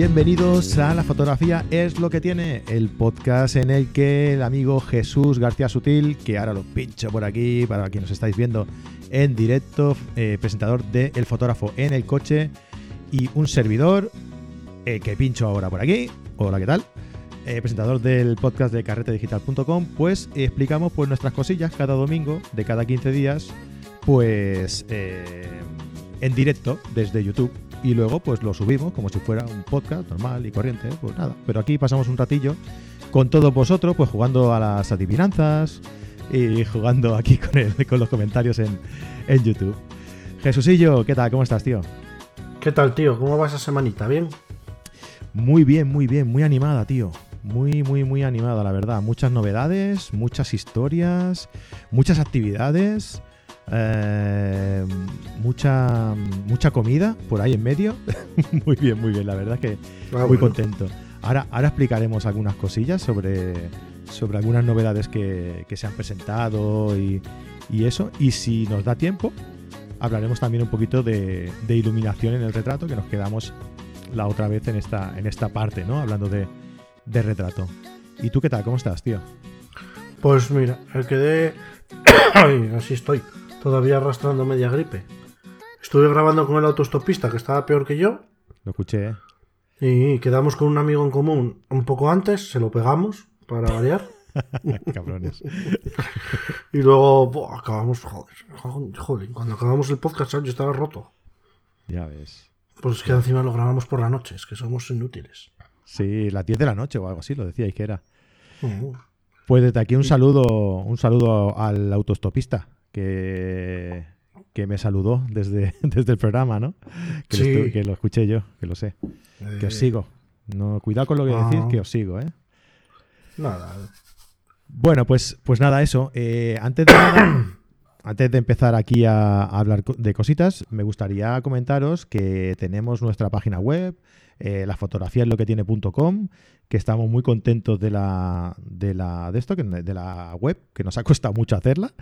Bienvenidos a La Fotografía es lo que tiene, el podcast en el que el amigo Jesús García Sutil, que ahora lo pincho por aquí para quienes nos estáis viendo en directo, eh, presentador de El Fotógrafo en el Coche, y un servidor, eh, que pincho ahora por aquí. Hola, ¿qué tal? Eh, presentador del podcast de carretedigital.com, pues explicamos pues, nuestras cosillas cada domingo de cada 15 días, pues en directo desde YouTube y luego pues lo subimos como si fuera un podcast normal y corriente, pues nada. Pero aquí pasamos un ratillo con todos vosotros, pues jugando a las adivinanzas y jugando aquí con, el, con los comentarios en, en YouTube. Jesusillo, ¿qué tal? ¿Cómo estás, tío? ¿Qué tal, tío? ¿Cómo va esa semanita? ¿Bien? Muy bien, muy bien, muy animada, tío. Muy, muy, muy animada, la verdad. Muchas novedades, muchas historias, muchas actividades. Eh, mucha, mucha comida por ahí en medio. muy bien, muy bien, la verdad que ah, muy contento. Ahora, ahora explicaremos algunas cosillas sobre, sobre algunas novedades que, se han presentado y, eso. Y si nos da tiempo, hablaremos también un poquito de, iluminación en el retrato, que nos quedamos la otra vez en esta, en esta parte, ¿no? Hablando de, de retrato. ¿Y tú qué tal? ¿Cómo estás, tío? Pues mira, el que de... así estoy todavía arrastrando media gripe. Estuve grabando con el autostopista que estaba peor que yo. Lo escuché, ¿eh? Y quedamos con un amigo en común un poco antes, se lo pegamos para variar. Cabrones. y luego acabamos, joder, joder, cuando acabamos el podcast yo estaba roto. Ya ves. Pues es que encima lo grabamos por la noche, es que somos inútiles. Sí, las 10 de la noche o algo así, lo decíais que era. Pues desde aquí un saludo, un saludo al autostopista, que, que me saludó desde, desde el programa, ¿no? Que, que, lo escuché yo, que lo sé. Que os eh. sigo. No, cuidado con lo que decís, que os sigo, ¿eh? Nada. Bueno, pues, pues nada, eso. Eh, antes de antes de empezar aquí a, hablar de cositas, me gustaría comentaros que tenemos nuestra página web, eh, la fotografía es lo que que estamos muy contentos de la, de la de esto, de la web, que nos ha costado mucho hacerla,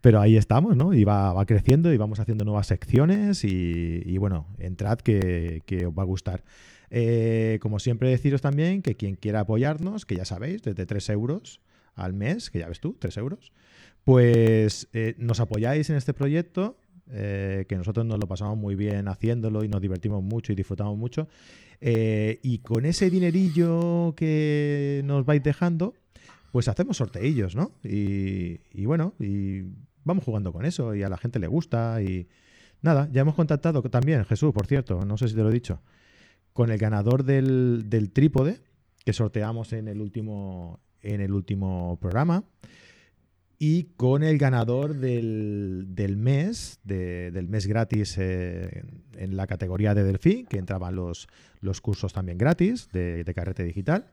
pero ahí estamos, ¿no? Y va, va creciendo y vamos haciendo nuevas secciones y, bueno, entrad que, os va a gustar. Eh, como siempre deciros también que quien quiera apoyarnos, que ya sabéis, desde 3 euros al mes, que ya ves tú, 3 euros, pues eh, nos apoyáis en este proyecto eh, que nosotros nos lo pasamos muy bien haciéndolo y nos divertimos mucho y disfrutamos mucho. Eh, y con ese dinerillo que nos vais dejando, pues hacemos sorteillos, ¿no? Y, bueno, y vamos jugando con eso y a la gente le gusta y nada, ya hemos contactado también, Jesús, por cierto, no sé si te lo he dicho, con el ganador del, del trípode que sorteamos en el último, en el último programa y con el ganador del, mes, del mes gratis eh, en la categoría de Delphi, que entraban los, los cursos también gratis de, carrete digital,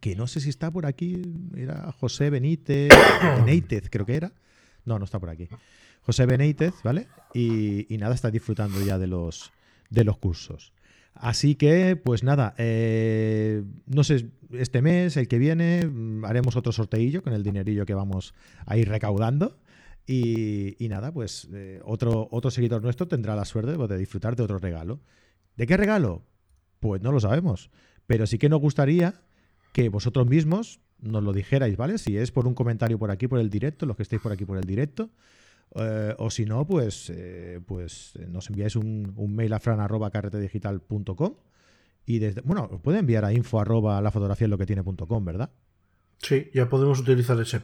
que no sé si está por aquí, era José Benítez, Benítez creo que era, no, no está por aquí, José Benítez, ¿vale? Y, y nada, está disfrutando ya de los, de los cursos. Así que, pues nada, eh, no sé, este mes, el que viene, mm, haremos otro sorteillo con el dinerillo que vamos a ir recaudando. Y, nada, pues eh, otro, otro seguidor nuestro tendrá la suerte de disfrutar de otro regalo. ¿De qué regalo? Pues no lo sabemos. Pero sí que nos gustaría que vosotros mismos nos lo dijerais, ¿vale? Si es por un comentario por aquí, por el directo, los que estéis por aquí por el directo, eh, o si no, pues, eh, pues eh, nos enviáis un, mail a fran.carretedigital.com y desde, bueno, os puede enviar a info arroba la fotografía lo que tiene.com, ¿verdad? Sí, ya podemos utilizar ese,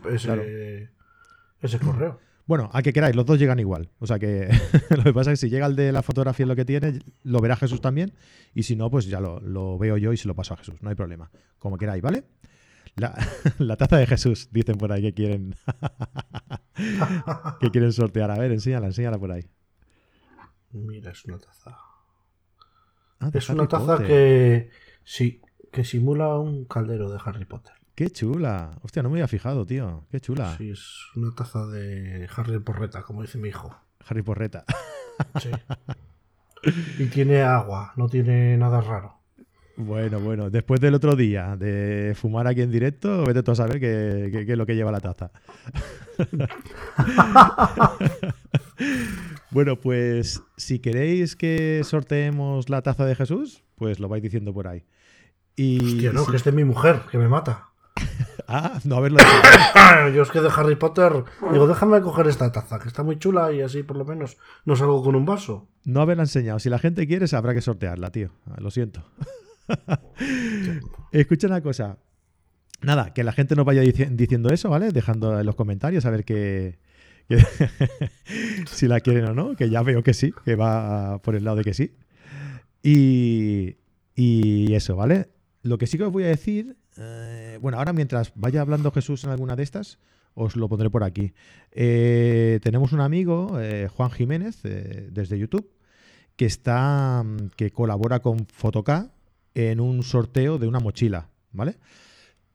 ese, correo. Bueno, a que queráis, los dos llegan igual. O sea que lo que pasa es que si llega el de la fotografía lo que tiene, lo verá Jesús también. Y si no, pues ya lo, lo veo yo y se lo paso a Jesús. No hay problema. Como queráis, ¿vale? La, taza de Jesús, dicen por ahí que quieren que quieren sortear. A ver, enséñala, enséñala por ahí. Mira, es una taza. Ah, es una taza que sí, que simula un caldero de Harry Potter. Qué chula. Hostia, no me había fijado, tío. Qué chula. Sí, es una taza de Harry Porreta, como dice mi hijo. Harry Porreta. Sí. Y tiene agua, no tiene nada raro. Bueno, bueno, después del otro día de fumar aquí en directo, vete tú a saber qué, es lo que lleva la taza. bueno, pues si queréis que sorteemos la taza de Jesús, pues lo vais diciendo por ahí. Y, Hostia, no, que es de mi mujer, que me mata. Ah, no haberlo hecho. Yo es que de Harry Potter digo, déjame coger esta taza, que está muy chula y así por lo menos no salgo con un vaso. No haberla enseñado. Si la gente quiere, habrá que sortearla, tío. Lo siento. Escucha una cosa. Nada, que la gente nos vaya dici- diciendo eso, ¿vale? Dejando en los comentarios a ver que- si la quieren o no, que ya veo que sí, que va por el lado de que sí. Y, y eso, ¿vale? Lo que sí que os voy a decir, eh, bueno, ahora mientras vaya hablando Jesús en alguna de estas, os lo pondré por aquí. Eh, tenemos un amigo, eh, Juan Jiménez, desde YouTube, que está, que colabora con Fotoca en un sorteo de una mochila, ¿vale?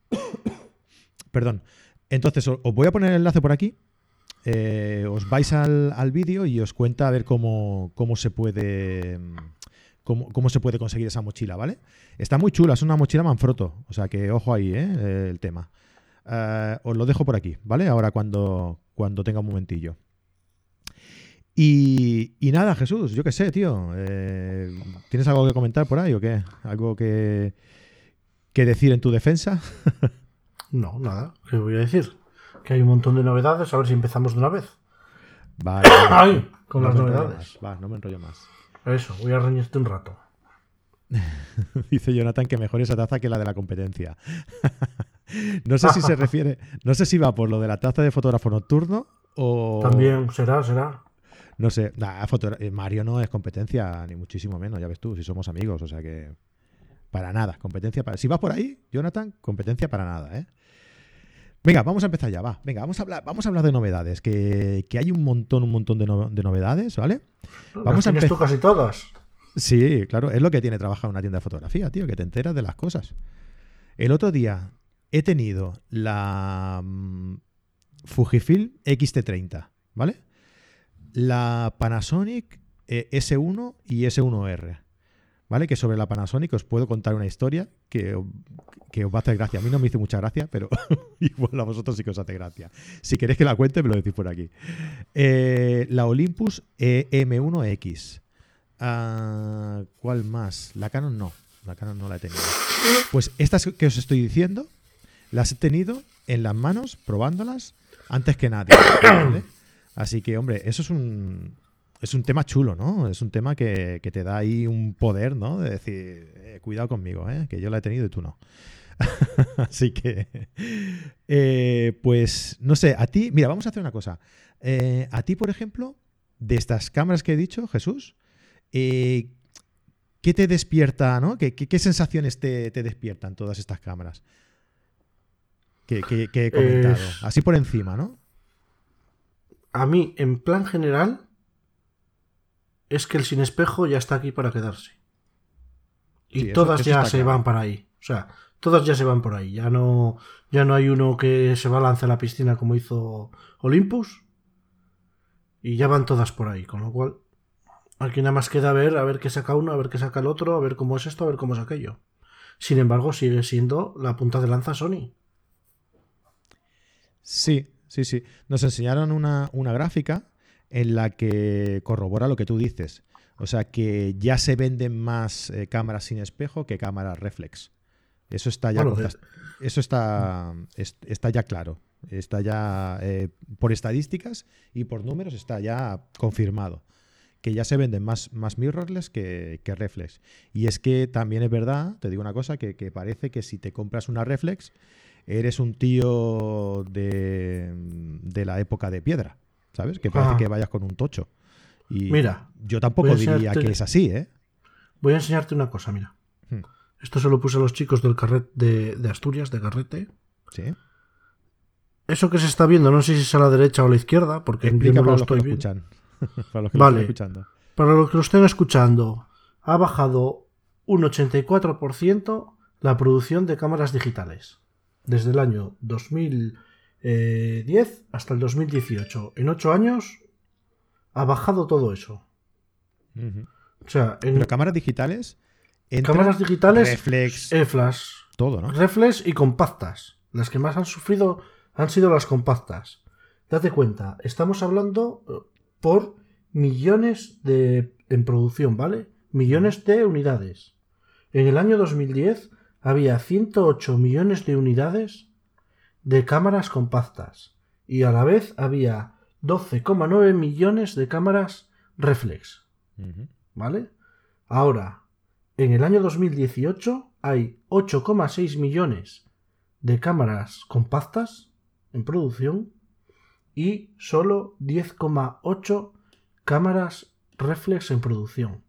Perdón. Entonces, os voy a poner el enlace por aquí. eh, os vais al, al vídeo y os cuenta a ver cómo, cómo se puede. Cómo, cómo se puede conseguir esa mochila, ¿vale? Está muy chula, es una mochila Manfrotto. O sea que ojo ahí, ¿eh? Eh, El tema. Eh, os lo dejo por aquí, ¿vale? Ahora cuando, cuando tenga un momentillo. Y, y nada, Jesús, yo qué sé, tío. eh, ¿Tienes algo que comentar por ahí o qué? ¿Algo que, que decir en tu defensa? No, nada, ¿qué voy a decir? Que hay un montón de novedades, a ver si empezamos de una vez. Vale, Ay, con no las novedades. Va, no me enrollo más. Eso, voy a reñirte un rato. Dice Jonathan que mejor esa taza que la de la competencia. no sé si se refiere, no sé si va por lo de la taza de fotógrafo nocturno o... También será, será. No sé, nah, eh, Mario no es competencia, ni muchísimo menos, ya ves tú, si somos amigos, o sea que... Para nada, competencia para... Si vas por ahí, Jonathan, competencia para nada, ¿eh? Venga, vamos a empezar ya, va. Venga, vamos a hablar, vamos a hablar de novedades, que, que hay un montón, un montón de, no- de novedades, ¿vale? Vamos Las a tienes tú casi todas. Sí, claro, es lo que tiene trabajar en una tienda de fotografía, tío, que te enteras de las cosas. El otro día he tenido la mm, Fujifilm X-T30, ¿vale? La Panasonic eh, S1 y S1R, ¿vale? Que sobre la Panasonic os puedo contar una historia que, os va a hacer gracia. A mí no me hizo mucha gracia, pero igual a vosotros sí que os hace gracia. Si queréis que la cuente, me lo decís por aquí. Eh, la Olympus eh, M1X. Ah, ¿Cuál más? La Canon no. La Canon no la he tenido. Pues estas que os estoy diciendo, las he tenido en las manos, probándolas, antes que nadie. ¿vale? Así que, hombre, eso es un, es un tema chulo, ¿no? Es un tema que, que te da ahí un poder, ¿no? De decir, eh, cuidado conmigo, ¿eh? Que yo la he tenido y tú no. Así que, eh, pues, no sé, a ti, mira, vamos a hacer una cosa. Eh, a ti, por ejemplo, de estas cámaras que he dicho, Jesús, eh, ¿qué te despierta, no? ¿Qué, qué- qué sensaciones te, te despiertan todas estas cámaras? Que, que- que he comentado. Así por encima, ¿no? A mí, en plan general, es que el sin espejo ya está aquí para quedarse. Y Sí, eso- todas eso ya se claro. van para ahí. O sea, todas ya se van por ahí. Ya no, ya no hay uno que se balance a la piscina como hizo Olympus. Y ya van todas por ahí. Con lo cual, aquí nada más queda ver, a ver qué saca uno, a ver qué saca el otro, a ver cómo es esto, a ver cómo es aquello. Sin embargo, sigue siendo la punta de lanza Sony. Sí, sí, sí. Nos enseñaron una, una gráfica en la que corrobora lo que tú dices. O sea que ya se venden más eh, cámaras sin espejo que cámaras reflex. Eso está ya, Bueno, contas- eso está, es- está ya claro. Está ya eh, por estadísticas y por números está ya confirmado que ya se venden más, más mirrorless que, que reflex. Y es que también es verdad, te digo una cosa, que, que parece que si te compras una reflex, eres un tío de, de la época de piedra, ¿sabes? Que parece Ah. que vayas con un tocho. Y Mira, yo tampoco diría que es así, ¿eh? Voy a enseñarte una cosa, mira. Hmm. Esto se lo puse a los chicos del carret de, de Asturias, de Carrete. Sí. Eso que se está viendo, no sé si es a la derecha o a la izquierda, porque Explica no para lo los que estoy lo viendo. escuchan. para los que Vale. lo están escuchando. Para los que lo estén escuchando, ha bajado un 84% la producción de cámaras digitales. Desde el año 2010 hasta el 2018. En 8 años ha bajado todo eso. O sea, en Pero cámaras digitales. cámaras digitales, Reflex, E-flash, todo, ¿no? reflex y compactas. Las que más han sufrido han sido las compactas. Date cuenta, estamos hablando eh, por millones de en producción, ¿vale? Millones de unidades. En el año 2010 había 108 millones de unidades de cámaras compactas y a la vez había 12,9 millones de cámaras reflex. ¿Vale? Ahora, en el año 2018 hay 8,6 millones de cámaras compactas en producción y solo 10,8 cámaras reflex en producción.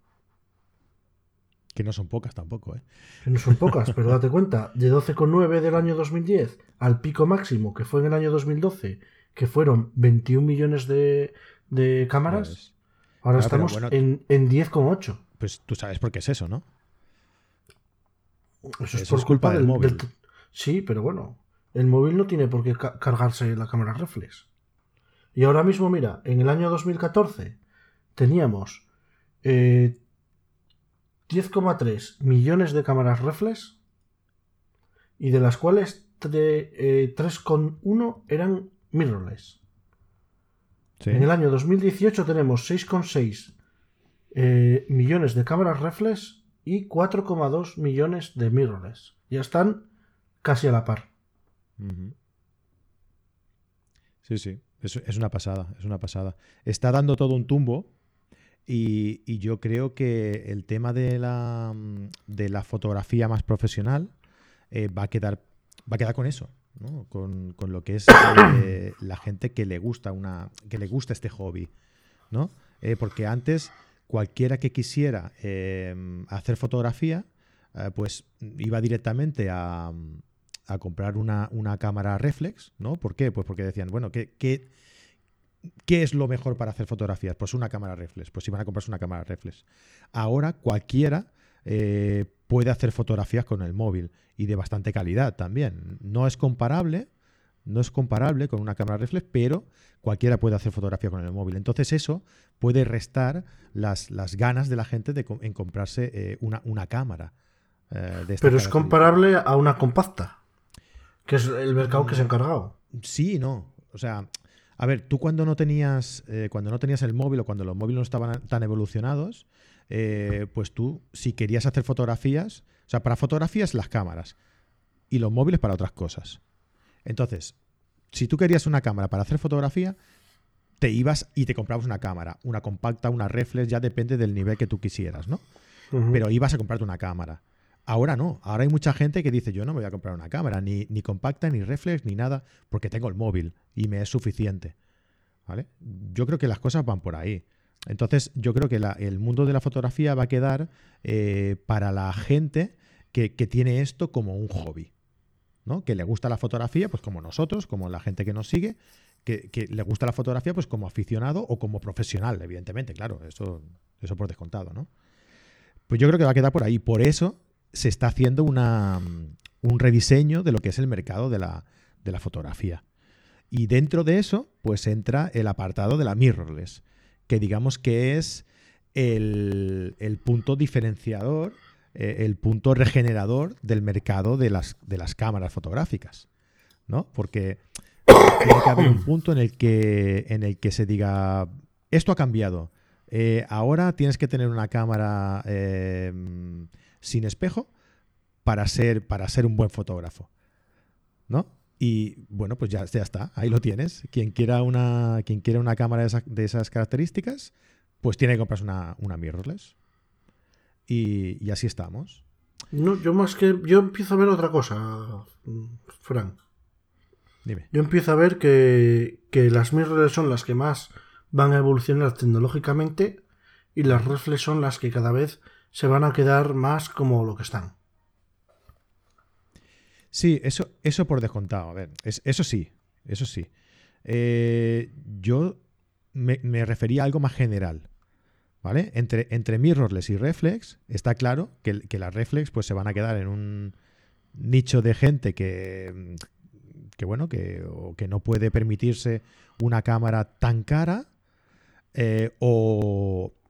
Que no son pocas tampoco, ¿eh? Que no son pocas, pero date cuenta, de 12,9 del año 2010 al pico máximo que fue en el año 2012, que fueron 21 millones de, cámaras, pues, ahora estamos en, en 10,8. Pues tú sabes por qué es eso, ¿no? Eso es por culpa, del, móvil. Sí, pero bueno, el móvil no tiene por qué cargarse la cámara reflex. Y ahora mismo, mira, en el año 2014 teníamos 10,3 eh, millones de cámaras reflex y de las cuales 3,1 eh, eran mirrorless. En el año 2018 tenemos 6,6 eh, millones de cámaras reflex y 4,2 millones de mirrorless. Ya están casi a la par. Sí, sí, es, una pasada, es una pasada. Está dando todo un tumbo y, yo creo que el tema de la, de la fotografía más profesional eh, va, a quedar, va a quedar con eso, ¿no? con, lo que es eh, la gente que le gusta una que le gusta este hobby, ¿no? Eh, porque antes cualquiera que quisiera hacer fotografía, pues iba directamente a, a comprar una, cámara reflex, ¿no? ¿Por qué? Pues porque decían, bueno, ¿qué, qué, qué es lo mejor para hacer fotografías? Pues una cámara reflex, pues iban a comprarse una cámara reflex. Ahora cualquiera eh, puede hacer fotografías con el móvil y de bastante calidad también. No es comparable, no es comparable con una cámara reflex, pero cualquiera puede hacer fotografía con el móvil. Entonces eso puede restar las, las ganas de la gente de, en comprarse eh, una, una, cámara. Eh, pero es comparable a una compacta. Que es el mercado que se ha encargado. Sí, no. O sea, a ver, tú cuando no tenías, eh, cuando no tenías el móvil o cuando los móviles no estaban tan evolucionados, eh, pues tú, si querías hacer fotografías, o sea, para fotografías las cámaras y los móviles para otras cosas. Entonces, si tú querías una cámara para hacer fotografía, te ibas y te comprabas una cámara, una compacta, una reflex, ya depende del nivel que tú quisieras, ¿no? Pero ibas a comprarte una cámara. Ahora no, ahora hay mucha gente que dice yo no me voy a comprar una cámara, ni, ni compacta, ni reflex, ni nada, porque tengo el móvil y me es suficiente. ¿Vale? Yo creo que las cosas van por ahí. Entonces yo creo que el mundo de la fotografía va a quedar eh, para la gente que, tiene esto como un hobby. ¿no? Que le gusta la fotografía, pues como nosotros, como la gente que nos sigue, que, que, le gusta la fotografía pues como aficionado o como profesional, evidentemente, claro, eso, eso por descontado, ¿no? Pues yo creo que va a quedar por ahí. Por eso se está haciendo una, un rediseño de lo que es el mercado de la, fotografía. Y dentro de eso, pues entra el apartado de la mirrorless, que digamos que es el, punto diferenciador, eh, el punto regenerador del mercado de las, de las cámaras fotográficas. ¿No? Porque tiene que haber un punto en el que, en el que se diga, esto ha cambiado. Eh, ahora tienes que tener una cámara eh, sin espejo para ser, para ser un buen fotógrafo. ¿No? Y bueno, pues ya, ya está, ahí lo tienes. Quien quiera una, quien quiera una cámara de, esas características, pues tiene que comprarse una, una mirrorless. Y, así estamos. No, yo más que. Yo empiezo a ver otra cosa, Frank. Dime. Yo empiezo a ver que, que las mirrorless son las que más van a evolucionar tecnológicamente y las reflex son las que cada vez se van a quedar más como lo que están. Sí, eso, eso por descontado. A ver, eso sí, eso sí. Eh, yo me, refería a algo más general. ¿Vale? Entre, entre mirrorless y reflex, está claro que, que las reflex pues, se van a quedar en un nicho de gente que, que bueno, que, que no puede permitirse una cámara tan cara eh, o, o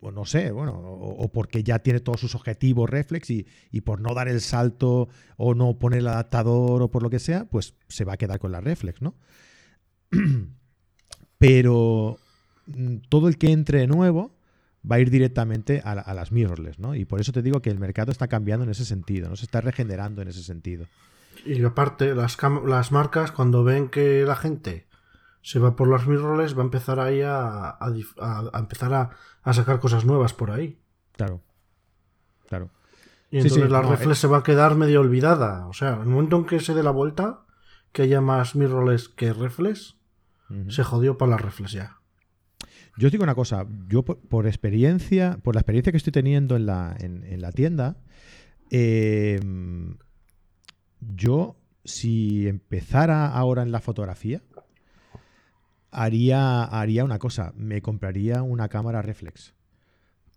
no sé, bueno, o, porque ya tiene todos sus objetivos reflex y, por no dar el salto o no poner el adaptador o por lo que sea, pues se va a quedar con la reflex, ¿no? Pero mm, todo el que entre nuevo va a ir directamente a, a, las mirrorless, ¿no? Y por eso te digo que el mercado está cambiando en ese sentido, no se está regenerando en ese sentido. Y aparte, las, las marcas, cuando ven que la gente se va por las mirrorless, va a empezar ahí a, a, empezar a, sacar cosas nuevas por ahí. Claro. Claro. Y entonces la reflex se va a quedar medio olvidada. O sea, en el momento en que se dé la vuelta, que haya más mirrorless que reflex, se jodió para la reflex ya. Yo os digo una cosa, yo por, experiencia, por la experiencia que estoy teniendo en la, en, la tienda, em, yo si empezara ahora en la fotografía, haría, haría una cosa, me compraría una cámara reflex.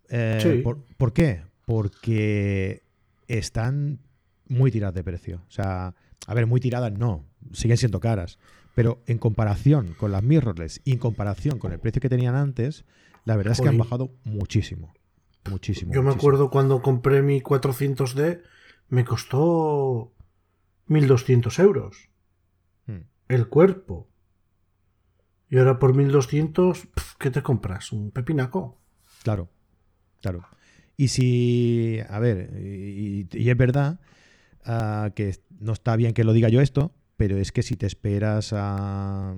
Eh, ¿por, qué? Porque están muy tiradas de precio. O sea, a ver, muy tiradas no, siguen siendo caras. Pero en comparación con las mirrorless y en comparación con el precio que tenían antes, la verdad es que han bajado muchísimo. Muchísimo. Yo me acuerdo cuando compré mi 400D, me costó 1200 euros. Hmm. El cuerpo. Y ahora por 1200, ¿qué te compras? ¿Un pepinaco? Claro, claro. Y si, a ver, y, es verdad ah, que no está bien que lo diga yo esto, pero es que si te esperas al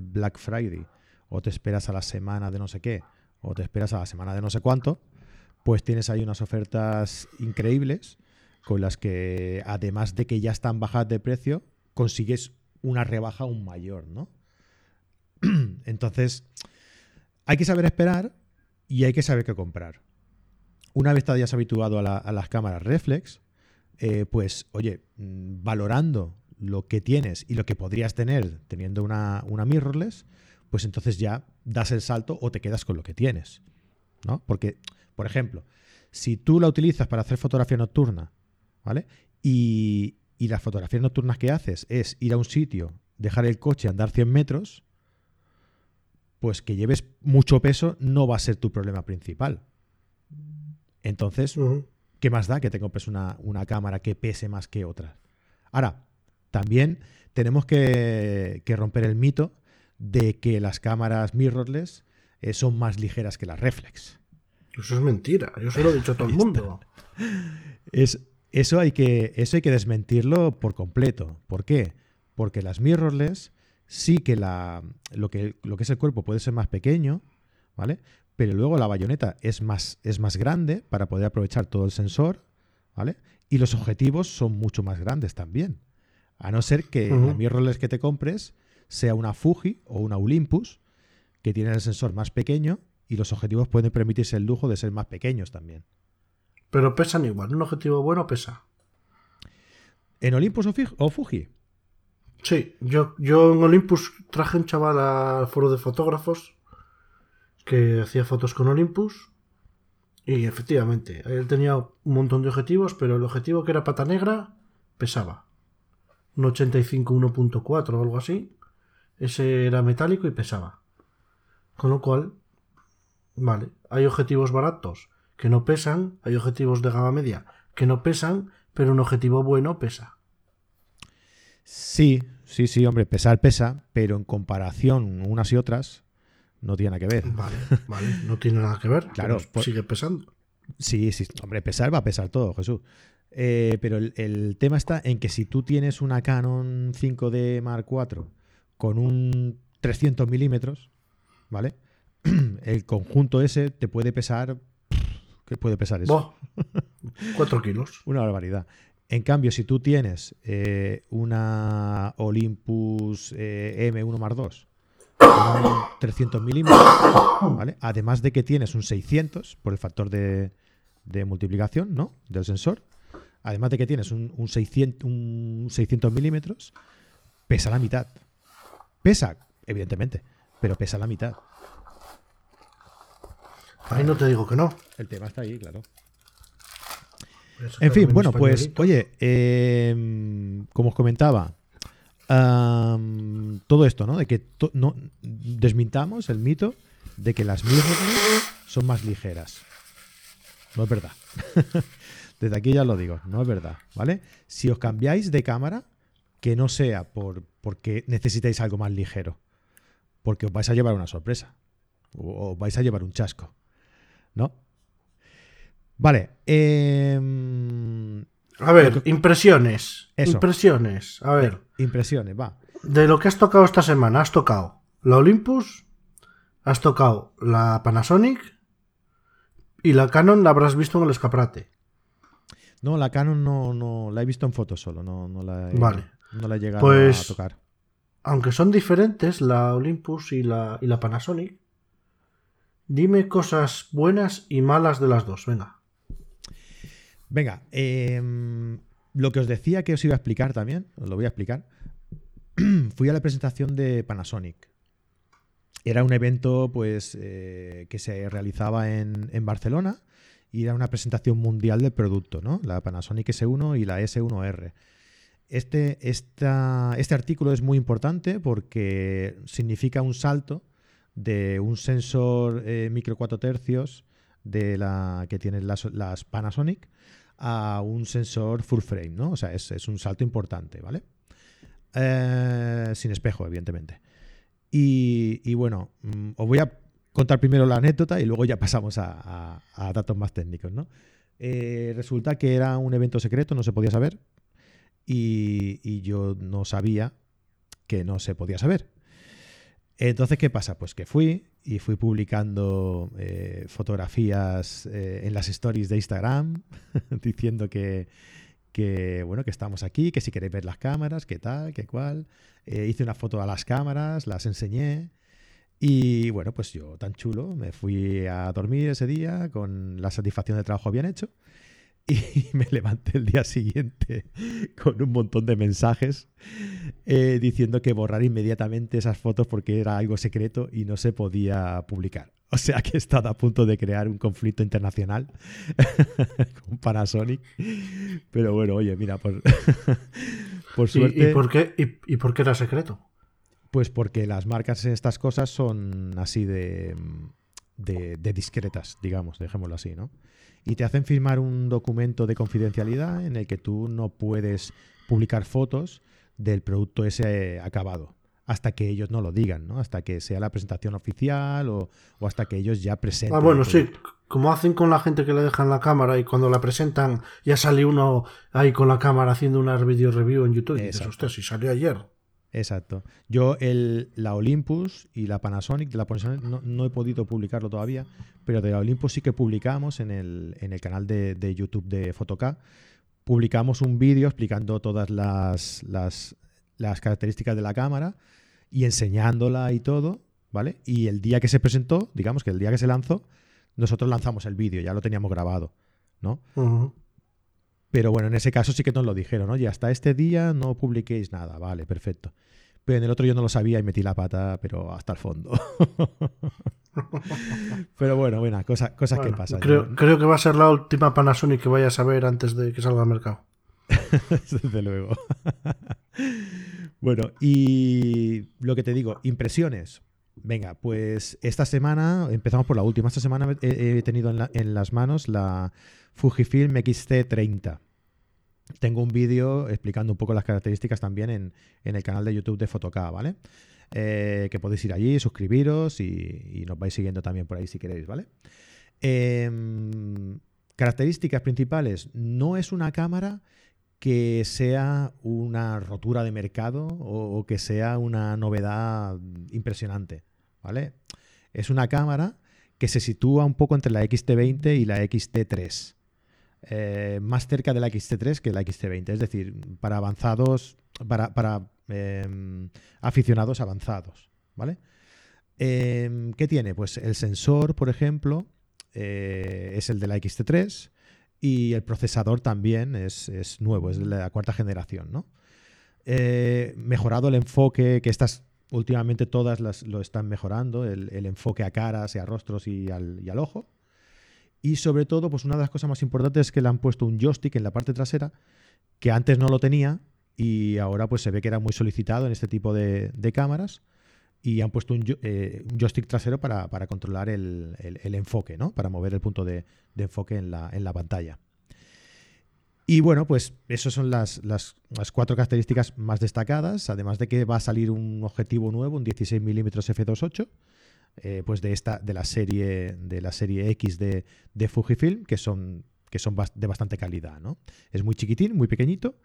Black Friday o te esperas a la semana de no sé qué o te esperas a la semana de no sé cuánto, pues tienes ahí unas ofertas increíbles con las que además de que ya están bajadas de precio, consigues una rebaja aún mayor, ¿no? Entonces, hay que saber esperar y hay que saber qué comprar. Una vez te hayas habituado a, las cámaras reflex, eh, pues, oye, mm, valorando lo que tienes y lo que podrías tener teniendo una, una mirrorless, pues entonces ya das el salto o te quedas con lo que tienes. ¿no? Porque, por ejemplo, si tú la utilizas para hacer fotografía nocturna, ¿vale? Y, y las fotografías nocturnas que haces es ir a un sitio, dejar el coche, andar 100 metros, pues que lleves mucho peso no va a ser tu problema principal. Entonces, ¿qué más da que te compres una, cámara que pese más que otra? Ahora, también tenemos que, romper el mito de que las cámaras mirrorless eh, son más ligeras que las reflex. Eso es mentira, yo se lo he dicho a todo el mundo. Es, eso, hay que, eso hay que desmentirlo por completo. ¿Por qué? Porque las mirrorless sí que, la, lo, que lo que es el cuerpo puede ser más pequeño, ¿vale? Pero luego la bayoneta es más, es más grande para poder aprovechar todo el sensor, ¿vale? Y los objetivos son mucho más grandes también. A no ser que la mirrorless que te compres sea una Fuji o una Olympus, que tienen el sensor más pequeño y los objetivos pueden permitirse el lujo de ser más pequeños también. Pero pesan igual, un objetivo bueno pesa. ¿En Olympus o Fuji? Sí, yo, yo en Olympus traje un chaval al foro de fotógrafos que hacía fotos con Olympus y efectivamente, él tenía un montón de objetivos, pero el objetivo que era pata negra pesaba. Un 85 1.4 o algo así. Ese era metálico y pesaba. Con lo cual, vale, hay objetivos baratos que no pesan, hay objetivos de gama media que no pesan, pero un objetivo bueno pesa. Sí, Sí, sí, hombre, pesar pesa, pero en comparación unas y otras no tiene nada que ver. Vale, vale, no tiene nada que ver. Claro, sigue pesando. Sí, sí, hombre, pesar va a pesar todo, Jesús. Eh, pero el, tema está en que si tú tienes una Canon 5D Mark IV con un 300 milímetros, ¿vale? El conjunto ese te puede pesar. ¿Qué puede pesar eso? 4 kilos. Una barbaridad. En cambio, si tú tienes eh, una Olympus eh, M1 más 2 con 300 milímetros, ¿vale? además de que tienes un 600 por el factor de, multiplicación ¿no? del sensor, además de que tienes un, 600, un 600 milímetros, pesa la mitad. Pesa, evidentemente, pero pesa la mitad. Ahí no te digo que no. El tema está ahí, claro. En fin, bueno, pues, oye, em, como os comentaba, todo esto, ¿no? De que no desmintamos el mito de que las mirrorless son más ligeras. No es verdad. Desde aquí ya lo digo, no es verdad, ¿vale? Si os cambiáis de cámara, que no sea por porque necesitáis algo más ligero, porque os vais a llevar una sorpresa. o, vais a llevar un chasco, ¿no? Vale. em, A ver, que- impresiones. Eso. Impresiones. A ver, impresiones, va. de lo que has tocado esta semana, has tocado la Olympus, has tocado la Panasonic y la Canon la habrás visto en el escaparate. No, la Canon no, no la he visto en fotos solo, no, no la he, Vale. no la he llegado Pues- a tocar. Aunque son diferentes la Olympus y la, y la Panasonic, dime cosas buenas y malas de las dos. Venga. Venga, em, lo que os decía que os iba a explicar también, os lo voy a explicar. Fui a la presentación de Panasonic. Era un evento pues eh, que se realizaba en, Barcelona y era una presentación mundial del producto, ¿no? La Panasonic S1 y la S1R. Este, esta- este artículo es muy importante porque significa un salto de un sensor eh, micro 4 tercios de la que tienen las Panasonic a un sensor full frame, ¿no? O sea, es, es un salto importante, ¿vale? Eh, sin espejo, evidentemente. Y, bueno, mm, os voy a contar primero la anécdota y luego ya pasamos a, datos más técnicos, ¿no? Eh, resulta que era un evento secreto, no se podía saber, y yo no sabía que no se podía saber. Entonces, ¿qué pasa? Pues que fui y fui publicando eh, fotografías eh, en las stories de Instagram diciendo que, que, bueno, que estamos aquí, que si queréis ver las cámaras, qué tal, qué cual. Eh, hice una foto a las cámaras, las enseñé. Y bueno, pues yo tan chulo, me fui a dormir ese día con la satisfacción del trabajo bien hecho. Y me levanté el día siguiente con un montón de mensajes eh, diciendo que borrar inmediatamente esas fotos porque era algo secreto y no se podía publicar. O sea que he estado a punto de crear un conflicto internacional con Panasonic. Pero bueno, oye, mira, por, por ¿Y, suerte. y por qué, y, y por qué era secreto? Pues porque las marcas en estas cosas son así de, de, de discretas, digamos, dejémoslo así, ¿no? Y te hacen firmar un documento de confidencialidad en el que tú no puedes publicar fotos del producto ese acabado hasta que ellos no lo digan, ¿no? Hasta que sea la presentación oficial o, o hasta que ellos ya presenten. Ah, bueno, sí, como hacen con la gente que le dejan la cámara y cuando la presentan ya sale uno ahí con la cámara haciendo una video review en YouTube. Y dices, hostia, si salió ayer. Exacto. Yo el, la Olympus y la Panasonic, de la Panasonic no, no he podido publicarlo todavía, pero de la Olympus sí que publicamos en el, en el canal de, YouTube de Fotok. Publicamos un vídeo explicando todas las, las, características de la cámara y enseñándola y todo, ¿vale? Y el día que se presentó, digamos que el día que se lanzó, nosotros lanzamos el vídeo, ya lo teníamos grabado, ¿no? Pero bueno, en ese caso sí que nos lo dijeron, oye, hasta este día no publiquéis nada, vale, perfecto. Pero en el otro yo no lo sabía y metí la pata, pero hasta el fondo. pero bueno, bueno, cosa- cosas Bueno, que pasan. creo, creo que va a ser la última Panasonic que vayas a ver antes de que salga al mercado. Desde luego. bueno, y lo que te digo, impresiones. Venga, pues esta semana, empezamos por la última. Esta semana he, he tenido en, la- en las manos la Fujifilm X-T30. Tengo un vídeo explicando un poco las características también en, en el canal de YouTube de Fotok, ¿vale? Eh, que podéis ir allí, suscribiros y, nos vais siguiendo también por ahí si queréis, ¿vale? Em, características principales. No es una cámara que sea una rotura de mercado o, o que sea una novedad impresionante, ¿vale? Es una cámara que se sitúa un poco entre la XT20 y la XT3. Eh, más cerca de la XT3 que la XT20, es decir, para avanzados, para, em, aficionados avanzados, ¿vale? Em, ¿Qué tiene? Pues el sensor, por ejemplo, eh, es el de la XT3 y el procesador también es, nuevo, es de la cuarta generación, ¿no? Eh, mejorado el enfoque, que estas últimamente todas las, lo están mejorando, el, enfoque a caras y a rostros y al ojo. Y sobre todo, pues una de las cosas más importantes es que le han puesto un joystick en la parte trasera, que antes no lo tenía y ahora pues se ve que era muy solicitado en este tipo de, cámaras. Y han puesto eh, un joystick trasero para, para controlar el, enfoque, ¿no? Para mover el punto de, de enfoque en la, en la pantalla. Y bueno, pues esas son las, las, las cuatro características más destacadas, además de que va a salir un objetivo nuevo, un 16 mm f2.8, eh, pues de esta, de la serie, de la serie X de, de Fujifilm, que son, que son de bastante calidad, ¿no? Es muy chiquitín, muy pequeñito.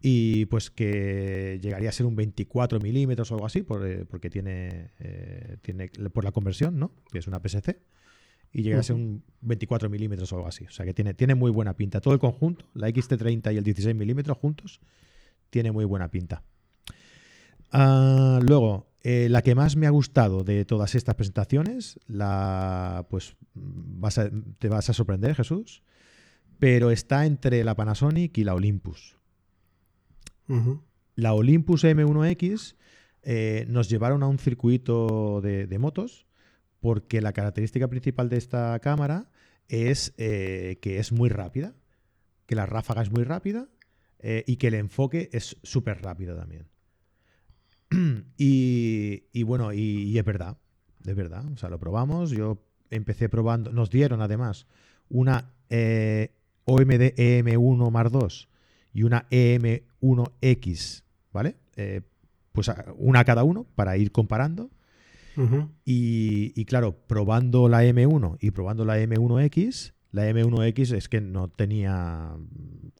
Y pues que llegaría a ser un 24 milímetros o algo así, eh, porque tiene, tiene por la conversión, ¿no? Que es una PSC y llega a ser un 24 milímetros o algo así. O sea que tiene, tiene muy buena pinta. Todo el conjunto, la XT30 y el 16 milímetros juntos, tiene muy buena pinta. Ah, luego, eh, la que más me ha gustado de todas estas presentaciones, la, pues te vas a sorprender, Jesús, pero está entre la Panasonic y la Olympus. La Olympus M1X eh, nos llevaron a un circuito de motos porque la característica principal de esta cámara es eh, que es muy rápida, que la ráfaga es muy rápida eh, y que el enfoque es súper rápido también. y, bueno, y, es verdad, es verdad. O sea, lo probamos. Yo empecé probando, nos dieron además una eh, OMD EM1 Mar 2 y una EM1X, ¿vale? pues una cada uno para ir comparando y, claro, probando la M1 y probando la M1X, la M1X es que no tenía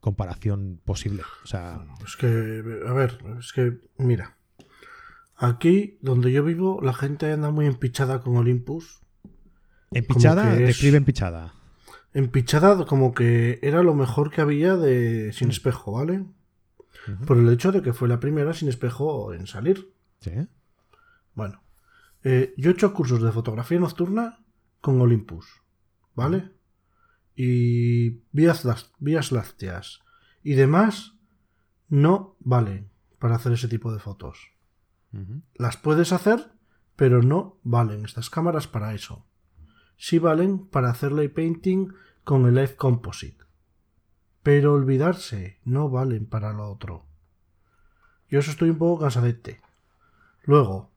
comparación posible. O sea. Es que, a ver, es que, mira. Aquí, donde yo vivo, la gente anda muy empichada con Olympus. ¿Empichada? Describe empichada. Empichada como que era lo mejor que había de sin espejo, ¿vale? Por el hecho de que fue la primera sin espejo en salir. Sí. Bueno, eh, yo he hecho cursos de fotografía nocturna con Olympus, ¿vale? Y vías, vías lácteas y demás no valen para hacer ese tipo de fotos. Las puedes hacer, pero no valen estas cámaras para eso. Sí valen para hacer light painting con el Light Composite. Pero olvidarse, no valen para lo otro. Yo eso estoy un poco cansadete. Luego,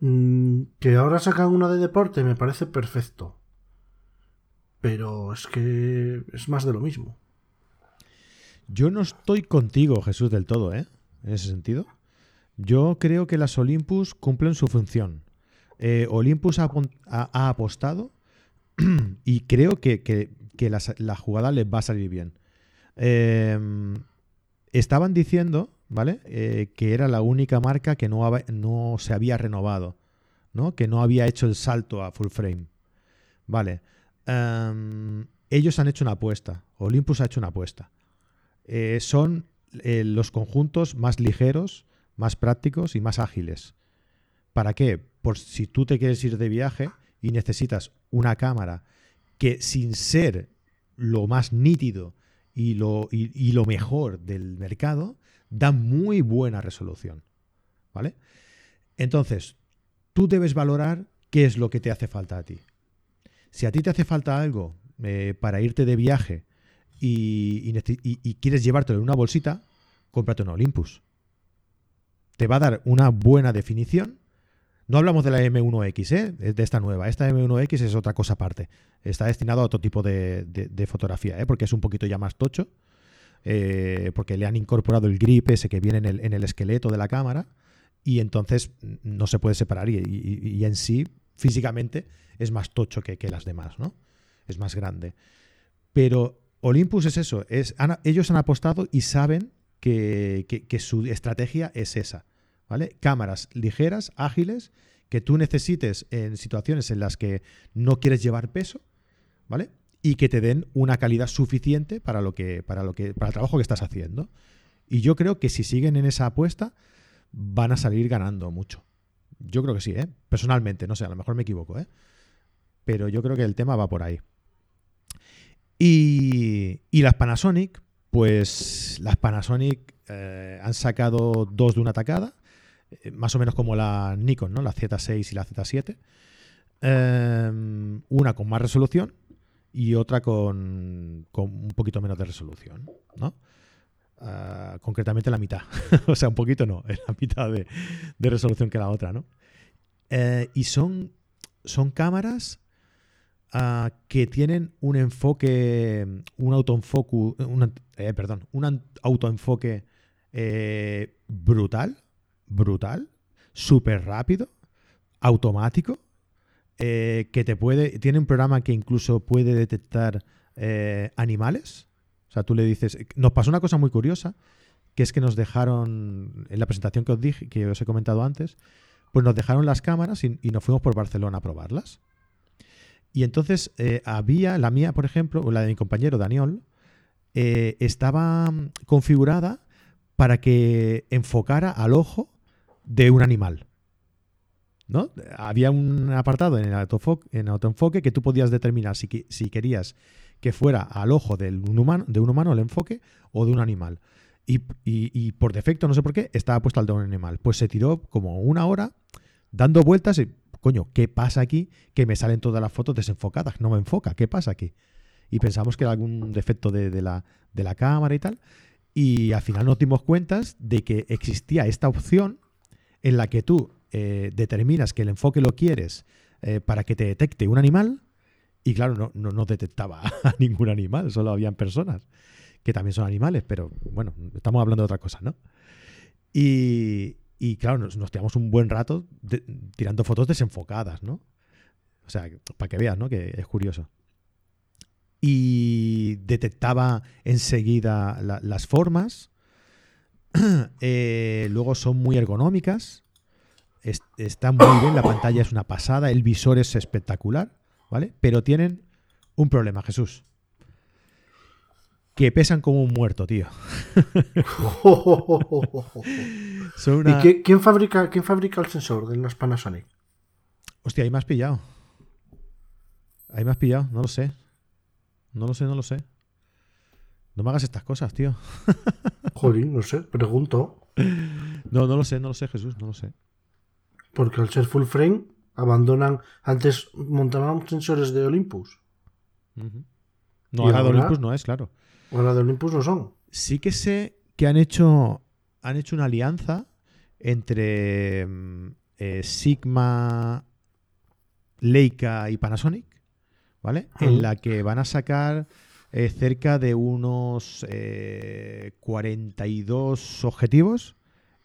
Mm, que ahora sacan una de deporte me parece perfecto. Pero es que es más de lo mismo. Yo no estoy contigo, Jesús, del todo, ¿eh? En ese sentido. Yo creo que las Olympus cumplen su función. Eh, Olympus ha, apostado y creo que, la, jugada les va a salir bien. Em, estaban diciendo ¿vale? Eh, que era la única marca que no, no, se había renovado, ¿no? Que no había hecho el salto a full frame. Vale. Em, ellos han hecho una apuesta. Olympus ha hecho una apuesta. Eh, son los conjuntos más ligeros, más prácticos y más ágiles. ¿Para qué? Por si tú te quieres ir de viaje y necesitas una cámara que sin ser lo más nítido y lo, y lo mejor del mercado, da muy buena resolución. ¿Vale? Entonces, tú debes valorar qué es lo que te hace falta a ti. Si a ti te hace falta algo eh, para irte de viaje y, quieres llevártelo en una bolsita, cómprate un Olympus. Te va a dar una buena definición. No hablamos de la M1X, ¿eh? de esta nueva. Esta M1X es otra cosa aparte. Está destinado a otro tipo de, fotografía, ¿eh? porque es un poquito ya más tocho eh, porque le han incorporado el grip ese que viene en el, esqueleto de la cámara y entonces no se puede separar y, en sí físicamente es más tocho que, las demás, ¿no? Es más grande. Pero Olympus es eso, es, ellos han apostado y saben que, que, su estrategia es esa, ¿vale? Cámaras ligeras, ágiles, que tú necesites en situaciones en las que no quieres llevar peso, ¿vale? y que te den una calidad suficiente para lo que para lo que para el trabajo que estás haciendo. Y yo creo que si siguen en esa apuesta van a salir ganando mucho. Yo creo que sí, ¿eh? Personalmente, no sé, a lo mejor me equivoco, ¿eh? Pero yo creo que el tema va por ahí. Y, y las Panasonic, pues las Panasonic eh, han sacado dos de una tacada, eh, más o menos como la Nikon, ¿no? La Z6 y la Z7. Eh, una con más resolución, y otra con, un poquito menos de resolución, ¿no? Ah, concretamente la mitad. o sea, un poquito no, es la mitad de, resolución que la otra, ¿no? Eh, y son, son cámaras ah, que tienen un enfoque, un autoenfoque, eh, perdón, un autoenfoque brutal, brutal, súper rápido, automático, eh, que te puede. Tiene un programa que incluso puede detectar eh, animales. O sea, tú le dices. Nos pasó una cosa muy curiosa, que es que nos dejaron. En la presentación que os dije, que os he comentado antes, pues nos dejaron las cámaras y, nos fuimos por Barcelona a probarlas. Y entonces eh, había, la mía, por ejemplo, o la de mi compañero Daniel, eh, estaba configurada para que enfocara al ojo de un animal. ¿No? Había un apartado en el autoenfoque, en autoenfoque que tú podías determinar si, si querías que fuera al ojo del un humano, de un humano el enfoque o de un animal. Y, por defecto, no sé por qué, estaba puesto al de un animal. Pues se tiró como una hora dando vueltas y, coño, ¿qué pasa aquí? Que me salen todas las fotos desenfocadas, no me enfoca, ¿qué pasa aquí? Y pensamos que era algún defecto de, de la, de la cámara y tal. Y al final nos dimos cuenta de que existía esta opción en la que tú eh, determinas que el enfoque lo quieres eh, para que te detecte un animal. Y claro, no, no, no detectaba a ningún animal, solo habían personas, que también son animales, pero bueno, estamos hablando de otra cosa, ¿no? Y, y claro, nos, nos tiramos un buen rato tirando fotos desenfocadas, ¿no? O sea, para que veas, ¿no? Que es curioso. Y detectaba enseguida la- las formas. Eh, luego son muy ergonómicas. Es- está muy bien, la pantalla es una pasada, el visor es espectacular, ¿vale? Pero tienen un problema, Jesús. Que pesan como un muerto, tío. Son una... ¿Y qué- quién, fabrica, quién fabrica el sensor de las Panasonic? Hostia, ahí me has pillado. Ahí me has pillado, no lo sé. No lo sé, no lo sé. No me hagas estas cosas, tío. Joder, no sé, pregunto. No, no lo sé, no lo sé, Jesús, no lo sé. Porque al ser full frame, abandonan. Antes montaban sensores de Olympus. No, ¿Y ahora de ahora? Olympus no es, claro. Ahora de Olympus no son. Sí que sé que han hecho, han hecho una alianza entre mm, eh, Sigma, Leica y Panasonic, ¿vale? En la que van a sacar eh, cerca de unos eh, 42 objetivos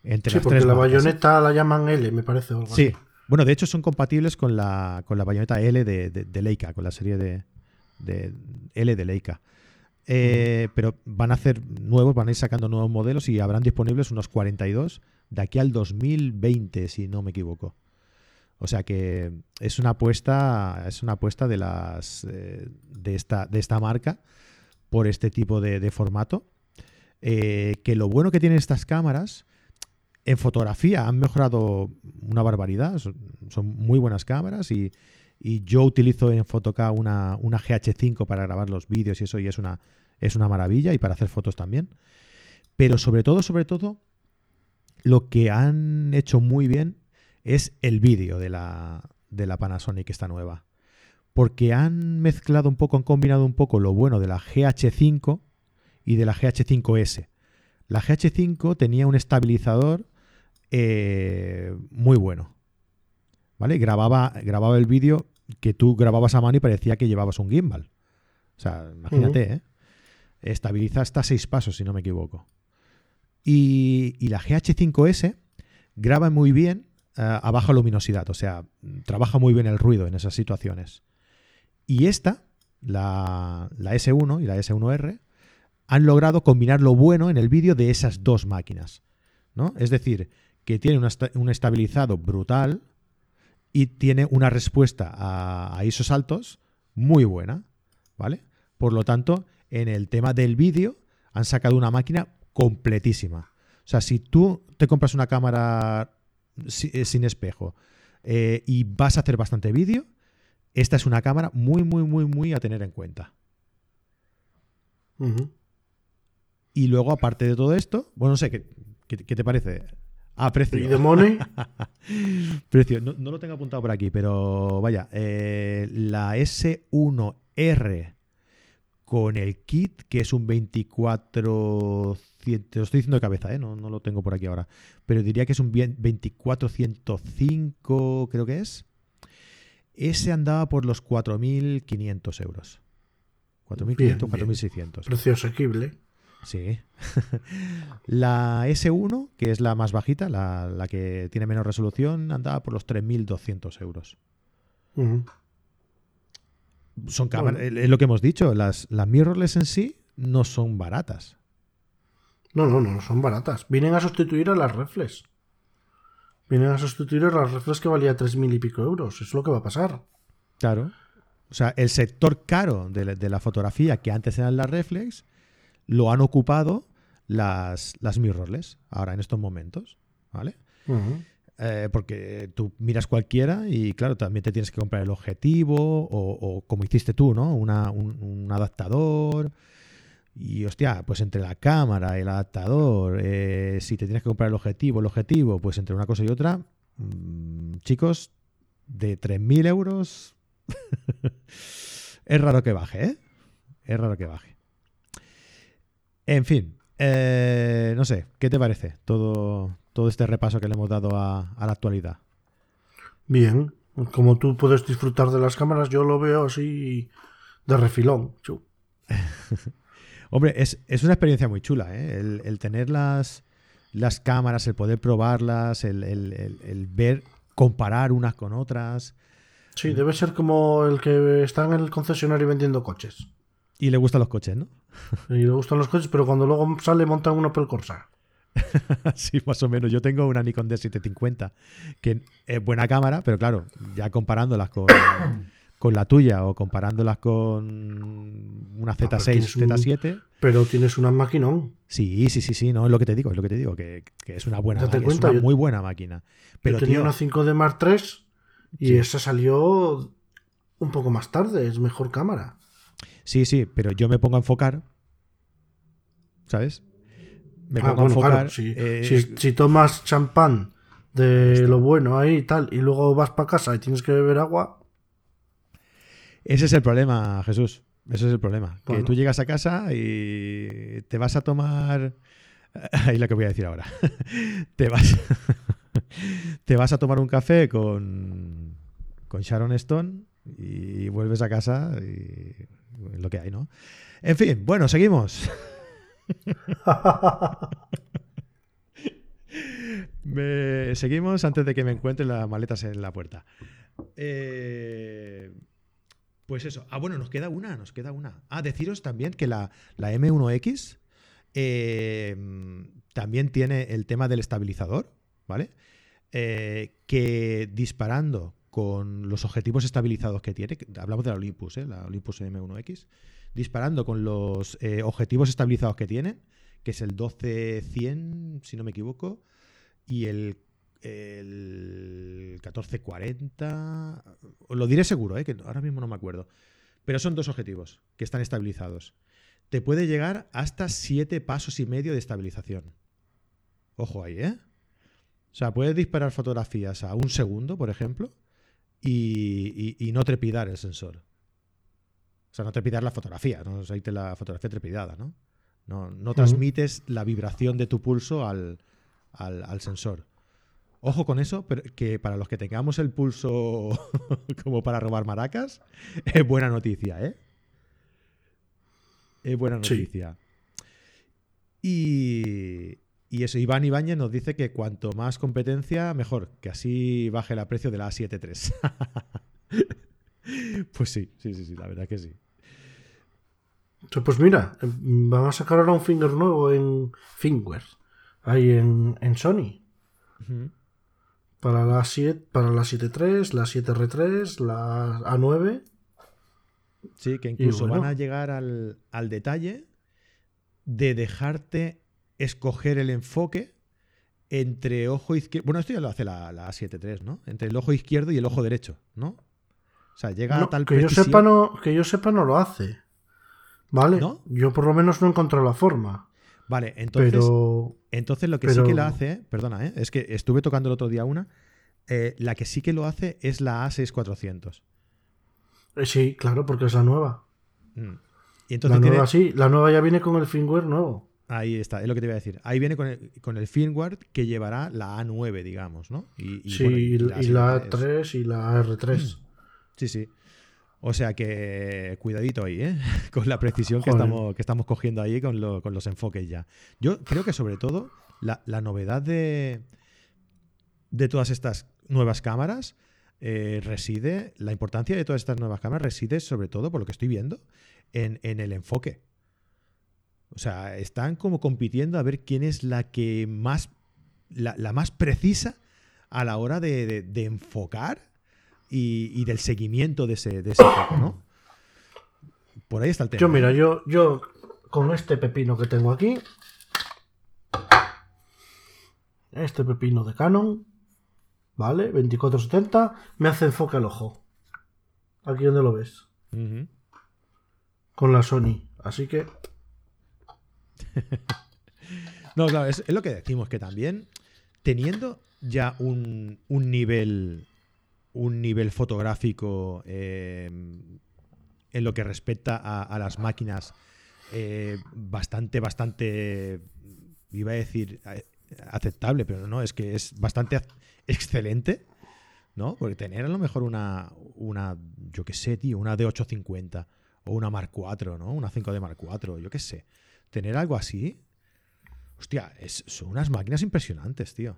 entre Sí, las porque tres la marcas, bayoneta la llaman L, me parece. algo Sí. así. Bueno, de hecho son compatibles con la, con la bayoneta L de, de- de Leica, con la serie de, de L de Leica. Eh, Pero van a hacer nuevos, van a ir sacando nuevos modelos y habrán disponibles unos 42 de aquí al 2020, si no me equivoco. O sea que es una apuesta, es una apuesta de las eh, de esta, de esta marca por este tipo de, formato. Eh, que lo bueno que tienen estas cámaras en fotografía han mejorado una barbaridad. Son, muy buenas cámaras y, y yo utilizo en Photocá una, una GH5 para grabar los vídeos y eso y es una, es una maravilla y para hacer fotos también. Pero sobre todo, sobre todo, lo que han hecho muy bien es el vídeo de la, de la Panasonic esta nueva. Porque han mezclado un poco, han combinado un poco lo bueno de la GH5 y de la GH5S. La GH5 tenía un estabilizador eh, muy bueno. ¿Vale? Grababa, grababa el vídeo que tú grababas a mano y parecía que llevabas un gimbal. O sea, imagínate, ¿eh? Estabiliza hasta seis pasos, si no me equivoco. Y, y la GH5S graba muy bien a baja luminosidad, o sea, trabaja muy bien el ruido en esas situaciones. Y esta, la, la S1 y la S1R, han logrado combinar lo bueno en el vídeo de esas dos máquinas. ¿no? Es decir, que tiene un estabilizado brutal y tiene una respuesta a, a ISOs altos muy buena. ¿Vale? Por lo tanto, en el tema del vídeo han sacado una máquina completísima. O sea, si tú te compras una cámara eh, sin espejo eh, y vas a hacer bastante vídeo, esta es una cámara muy, muy, muy, muy a tener en cuenta. Y luego, aparte de todo esto, bueno, no sé, ¿qué, qué- qué te parece? Ah, precio. De Money, Precio, no, no lo tengo apuntado por aquí, pero vaya, eh, la S1R con el kit, que es un 24, te lo estoy diciendo de cabeza, ¿eh? no, no lo tengo por aquí ahora, pero diría que es un bien- 2405, creo que es. Ese andaba por los 4.500 euros. 4.500, Bien, bien. 4.600. precio asequible. Sí. la S1, que es la más bajita, la, la que tiene menos resolución, andaba por los 3.200 euros. Ujú. Son cámaras, Bueno. es lo que hemos dicho, las, las mirrorless en sí no son baratas. No, no, no, son baratas. Vienen a sustituir a las reflex. Vienen a sustituir a las reflex que valía tres mil y pico euros. Es lo que va a pasar. Claro. O sea, el sector caro de la, de la fotografía que antes eran las reflex lo han ocupado las, las mirrorless ahora en estos momentos. ¿Vale? Eh, porque tú miras cualquiera y claro, también te tienes que comprar el objetivo o, o como hiciste tú, ¿no? Una- un, un adaptador. Y hostia, pues entre la cámara el adaptador, eh, si te tienes que comprar el objetivo, el objetivo, pues entre una cosa y otra, mm, chicos, de 3.000 euros es raro que baje, ¿eh? Es raro que baje. En fin, eh, no sé, ¿qué te parece todo, todo este repaso que le hemos dado a, a la actualidad? Bien. Como tú puedes disfrutar de las cámaras, yo lo veo así de refilón. Hombre, es, es una experiencia muy chula, ¿eh? El, el tener las, las cámaras, el poder probarlas, el, el- el- el ver, comparar unas con otras. Sí, debe ser como el que está en el concesionario vendiendo coches. Y le gustan los coches, ¿no? Y le gustan los coches, pero cuando luego sale montan un Opel Corsa. sí, más o menos. Yo tengo una Nikon D750, que es buena cámara, pero claro, ya comparándolas con, con la tuya o comparándolas con una pero Z6, tienes un- Z7. Pero tienes una maquinón. Sí, sí, sí, sí, no, es lo que te digo, es lo que te digo, que, que es una buena Date máquina, cuenta, es una yo- muy buena máquina. Pero yo tenía tío, una 5D Mark III y Sí. esa salió un poco más tarde. Es mejor cámara. Sí, sí, pero yo me pongo a enfocar. ¿Sabes? Me Ah, pongo a enfocar. claro, si, eh, si- si tomas champán de lo bueno ahí y tal, y luego vas para casa y tienes que beber agua, Ese es el problema, Jesús. Ese es el problema. Que tú llegas a casa y te vas a tomar. Ahí lo que voy a decir ahora. te vas. te vas a tomar un café con. con Sharon Stone y vuelves a casa y. lo que hay, ¿no? En fin, bueno, seguimos. Me- seguimos antes de que me encuentren las maletas en la puerta. Eh, pues eso. Ah, bueno, nos queda una, nos queda una. Ah, deciros también que la, la M1X eh, también tiene el tema del estabilizador, ¿vale? Eh, que disparando con los objetivos estabilizados que tiene, hablamos de la Olympus, ¿eh? la Olympus M1X, disparando con los eh, objetivos estabilizados que tiene, que es el 12-100, si no me equivoco, y el, el 1440. Os lo diré seguro, ¿eh? que ahora mismo no me acuerdo. Pero son dos objetivos que están estabilizados. Te puede llegar hasta 7 pasos y medio de estabilización. Ojo ahí, ¿eh? O sea, puedes disparar fotografías a un segundo, por ejemplo, y, y- y no trepidar el sensor. O sea, no trepidar la fotografía, no salirte la fotografía trepidada, ¿no? No, no transmites la vibración de tu pulso al, al, al sensor. Ojo con eso, pero que para los que tengamos el pulso como para robar maracas, es buena noticia, ¿eh? Es buena Sí. noticia. Y, y eso, Iván Ibáñez nos dice que cuanto más competencia, mejor, que así baje el precio de la A7 III. pues sí, sí, sí, sí, la verdad que sí. Pues mira, em, van a sacar ahora un finger nuevo en Finger, ahí en, en Sony. Ujú. Para la 7, para la 7.3, la 7R3, la A9. Sí, que incluso bueno. van a llegar al, al detalle de dejarte escoger el enfoque entre ojo izquierdo. Bueno, esto ya lo hace la, la A7 III, ¿no? Entre el ojo izquierdo y el ojo derecho, ¿no? O sea, llega No, a tal que yo sepa no, que yo sepa no lo hace. ¿Vale? ¿No? Yo por lo menos no he encontrado la forma. Vale, entonces, pero entonces lo que pero- sí que lo hace, perdona, ¿eh? es que estuve tocando el otro día una. eh, la que sí que lo hace es la A6400. eh, sí, claro, porque es la nueva. Mm. Y La tiene, nueva sí, la nueva ya viene con el firmware nuevo. Ahí está, es lo que te iba a decir. Ahí viene con el, con el firmware que llevará la A9, digamos, ¿no? Y, y, sí, bueno, y, la y la A7 3 y la R3. Sí, sí. O sea que cuidadito ahí, ¿eh? Con la precisión que Joder. estamos, que estamos cogiendo ahí con, lo- con los enfoques ya. Yo creo que sobre todo la, la novedad de, de todas estas nuevas cámaras eh, reside, la importancia de todas estas nuevas cámaras reside sobre todo, por lo que estoy viendo, en, en el enfoque. O sea, están como compitiendo a ver quién es la que más, la, la más precisa a la hora de, de- de enfocar y, y del seguimiento de ese, de ese foco, ¿no? Por ahí está el tema. Yo, mira, yo, yo con este pepino que tengo aquí, este pepino de Canon, ¿vale? 2470, me hace enfoque al ojo. Aquí donde lo ves, con la Sony. Así que, No, claro, es, es lo que decimos, que también teniendo ya un, un nivel un nivel fotográfico eh, en lo que respecta a, las máquinas eh, bastante, bastante, iba a decir eh, aceptable, pero no, es que es bastante excelente, ¿no? Porque tener a lo mejor una, una yo qué sé, tío, una D850 o una Mark IV, ¿no? Una 5D Mark IV, yo qué sé. Tener algo así, hostia, es- son unas máquinas impresionantes, tío.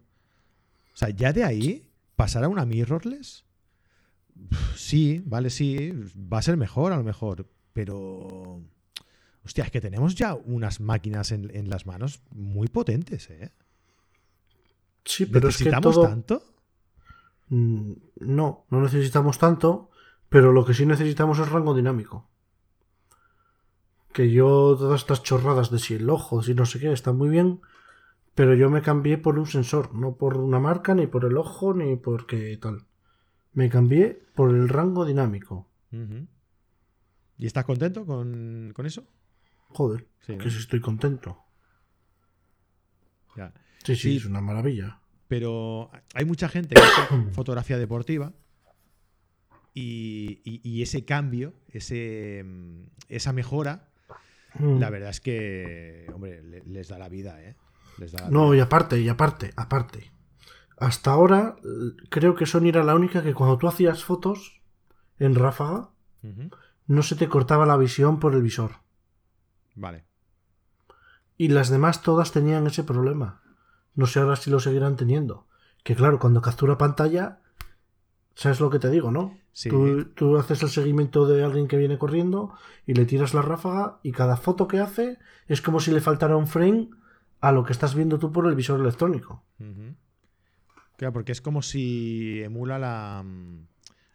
O sea, ya de ahí, pasar a una mirrorless, sí, vale, sí, va a ser mejor a lo mejor, pero... Hostia, es que tenemos ya unas máquinas en, en las manos muy potentes, ¿eh? sí, pero es que ¿Necesitamos todo... tanto? Mm, No, no necesitamos tanto, pero lo que sí necesitamos es rango dinámico. Que yo, todas estas chorradas de si el ojo, si no sé qué, están muy bien, pero yo me cambié por un sensor, no por una marca, ni por el ojo, ni porque tal. Me cambié por el rango dinámico. ¿Y estás contento con, con eso? Joder, Sí, ¿no? que sí estoy contento. Ya. Sí, sí, Sí. es una maravilla. Pero hay mucha gente que hace fotografía deportiva y, y- y ese cambio, ese, mm, esa mejora, Mm. la verdad es que, hombre, le- les da la vida, ¿eh? Les da la No, y aparte, y aparte, aparte. Hasta ahora, l- creo que Sony era la única que cuando tú hacías fotos en ráfaga, no se te cortaba la visión por el visor. Vale. Y las demás todas tenían ese problema. No sé ahora si lo seguirán teniendo. Que claro, cuando captura pantalla, ¿sabes lo que te digo, no? Sí. Tú, tú haces el seguimiento de alguien que viene corriendo y le tiras la ráfaga y cada foto que hace es como si le faltara un frame a lo que estás viendo tú por el visor electrónico. Claro, porque es como si emula la. mm,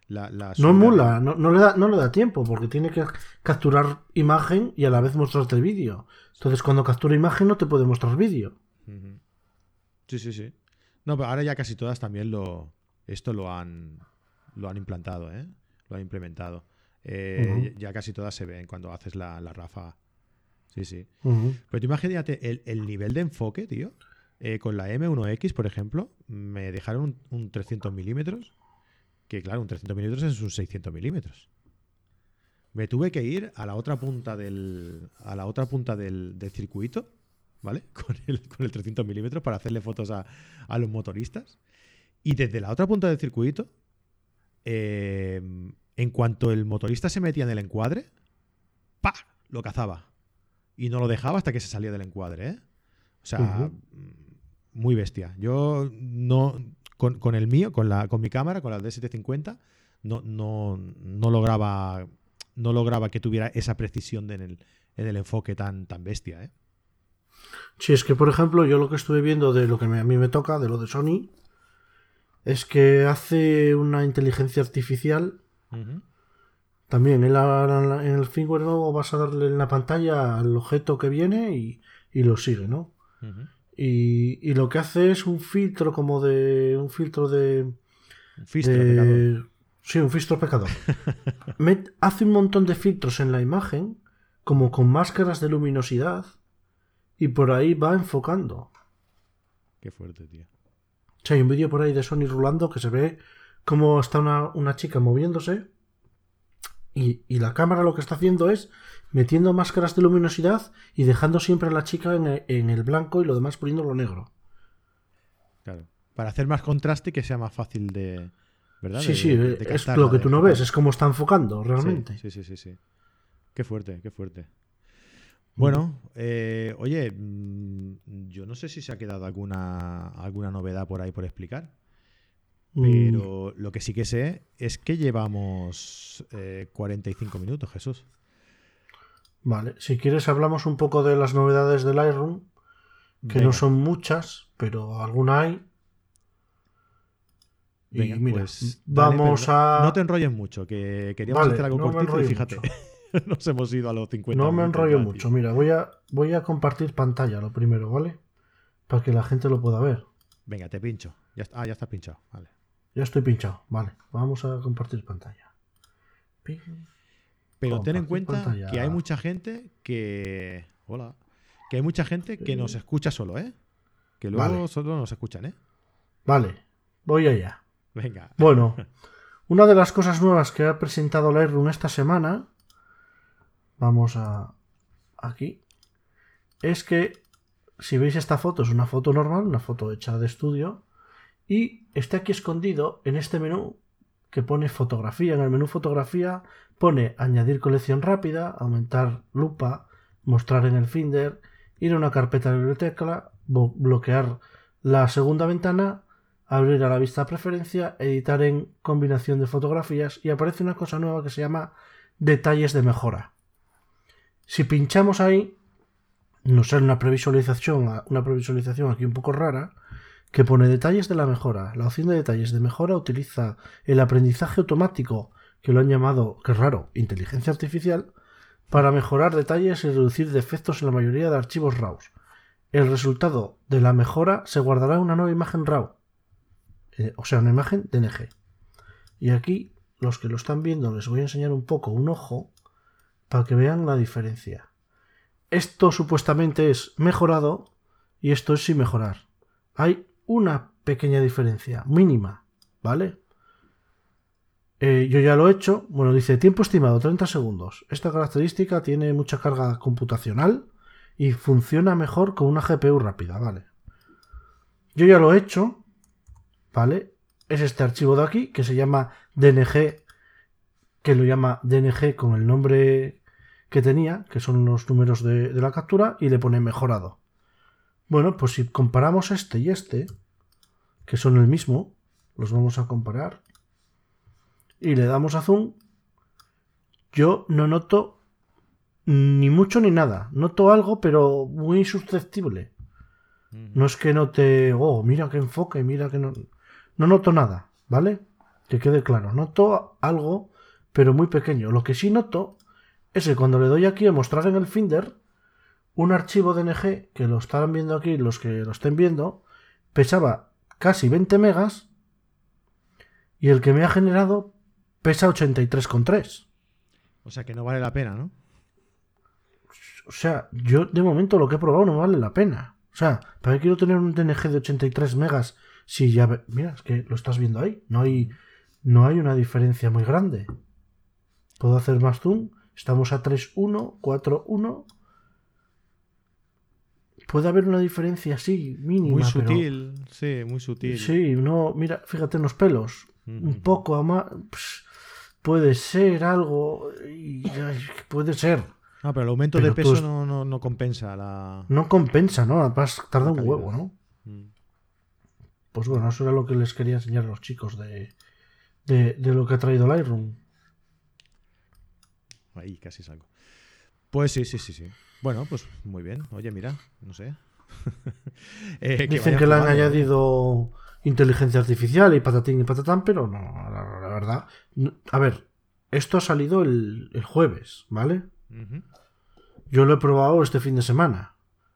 la, la No emula, no, no le da, no le da tiempo porque tiene que capturar imagen y a la vez mostrarte el vídeo. Entonces cuando captura imagen no te puede mostrar vídeo. Sí, sí, sí. No, pero ahora ya casi todas también lo. Esto lo han. Lo han implantado, ¿eh? Lo han implementado. Eh. Ya casi todas se ven cuando haces la, la ráfaga. Sí, sí. Pero tú imagínate el, el nivel de enfoque, tío. Eh, con la M1X, por ejemplo, me dejaron un, un 300 milímetros. Que claro, un 300 milímetros es un 600 milímetros. Me tuve que ir a la otra punta del, a la otra punta del, del circuito, ¿vale? Con el, con el 300 milímetros para hacerle fotos a, a los motoristas. Y desde la otra punta del circuito, eh, en cuanto el motorista se metía en el encuadre, ¡pa! Lo cazaba. Y no lo dejaba hasta que se salía del encuadre, ¿eh? O sea, Ujú. muy bestia. Yo no. Con, con el mío, con, la, con mi cámara, con la D750, no, no, no lograba. No lograba que tuviera esa precisión en, el, en el enfoque tan, tan bestia, ¿eh? Si es que, por ejemplo, yo lo que estuve viendo de lo que me- a mí me toca, de lo de Sony, es que hace una inteligencia artificial. También en la- en el firmware nuevo vas a darle en la pantalla al objeto que viene y, y lo sigue, ¿no? Y, y lo que hace es un filtro como de. un filtro de. Un fistro, de- pecador. Sí, un filtro pecador. Met- hace un montón de filtros en la imagen, como con máscaras de luminosidad, y por ahí va enfocando. Qué fuerte, tío. Sea, hay un vídeo por ahí de Sony rulando que se ve cómo está una, una chica moviéndose y, y la cámara lo que está haciendo es metiendo máscaras de luminosidad y dejando siempre a la chica en el, en el blanco y lo demás poniéndolo negro. Claro. Para hacer más contraste y que sea más fácil de. ¿Verdad? Sí, De- sí, de- de es lo que tú no ves, es como está enfocando realmente. Sí, sí, sí, sí. Qué fuerte, qué fuerte. Bueno, eh, oye, mm, yo no sé si se ha quedado alguna, alguna novedad por ahí por explicar. Mm, Pero lo que sí que sé es que llevamos eh, 45 minutos, Jesús. Vale, si quieres hablamos un poco de las novedades del Lightroom, que no son muchas, pero alguna hay. Y venga, mira, pues, vamos a... No te enrolles mucho, que queríamos Vale, hacer algo no cortito y fíjate, nos hemos ido a los 50 No me enrollo mucho. Mira, voy a, voy a compartir pantalla lo primero, ¿vale? Para que la gente lo pueda ver. Venga, te pincho. Ya está- ah, ya estás pinchado. Vale. Ya estoy pinchado. Vale, vamos a compartir pantalla. Pero ten en cuenta pantalla. que hay mucha gente que. Hola. Que hay mucha gente que nos escucha solo, ¿eh? Que luego Vale. solo nos escuchan, ¿eh? Vale, voy allá. Venga. Bueno, una de las cosas nuevas que ha presentado Lightroom esta semana, vamos a aquí, es que si veis esta foto es una foto normal, una foto hecha de estudio, y está aquí escondido en este menú que pone fotografía. En el menú fotografía pone añadir colección rápida, aumentar lupa, mostrar en el Finder, ir a una carpeta de biblioteca, bloquear la segunda ventana, abrir a la vista preferencia, editar en combinación de fotografías y aparece una cosa nueva que se llama detalles de mejora. Si pinchamos ahí, nos sale una previsualización, una previsualización aquí un poco rara que pone detalles de la mejora. La opción de detalles de mejora utiliza el aprendizaje automático, que lo han llamado, que raro, inteligencia artificial, para mejorar detalles y reducir defectos en la mayoría de archivos RAW. El resultado de la mejora se guardará en una nueva imagen RAW, eh, o sea, una imagen DNG. Y aquí, los que lo están viendo, les voy a enseñar un poco un ojo para que vean la diferencia. Esto supuestamente es mejorado y esto es sin mejorar. Hay una pequeña diferencia, mínima, ¿vale? Eh, yo ya lo he hecho. Bueno, dice tiempo estimado 30 segundos. Esta característica tiene mucha carga computacional y funciona mejor con una GPU rápida, ¿vale? Yo ya lo he hecho, ¿vale? Es este archivo de aquí que se llama DNG, que lo llama DNG con el nombre que tenía, que son los números de, de la captura, y le pone mejorado. Bueno, pues si comparamos este y este, que son el mismo, los vamos a comparar, y le damos a zoom, yo no noto ni mucho ni nada. Noto algo, pero muy susceptible. No es que note, oh, mira que enfoque, mira que no. No noto nada, ¿vale? Que quede claro. Noto algo, pero muy pequeño. Lo que sí noto es que cuando le doy aquí a mostrar en el Finder, un archivo DNG, que lo estarán viendo aquí los que lo estén viendo, pesaba casi 20 megas y el que me ha generado pesa 83,3. O sea que no vale la pena, ¿no? O sea, yo de momento lo que he probado no vale la pena. O sea, ¿para qué quiero tener un DNG de 83 megas si ya... ve- Mira, es que lo estás viendo ahí. No hay, no hay una diferencia muy grande. Puedo hacer más zoom. Estamos a 3.1, 4.1. Puede haber una diferencia así, mínima. Muy pero- sutil, sí, muy sutil. Sí, no, mira, fíjate en los pelos. Un poco a más... Puede ser algo... y- ay, puede ser. No, pero el aumento Pero de peso es- no, no, no compensa la. No compensa, ¿no? Además tarda un huevo, ¿no? Mm. Pues bueno, eso era lo que les quería enseñar a los chicos de, de, de lo que ha traído Lightroom. Ahí casi salgo. Pues sí, sí, sí, sí. Bueno, pues muy bien. Oye, mira, no sé. Eh, Dicen que le han añadido inteligencia artificial y patatín y patatán, pero no, la, la verdad. no- A ver, esto ha salido el, el jueves, ¿vale? Yo lo he probado este fin de semana.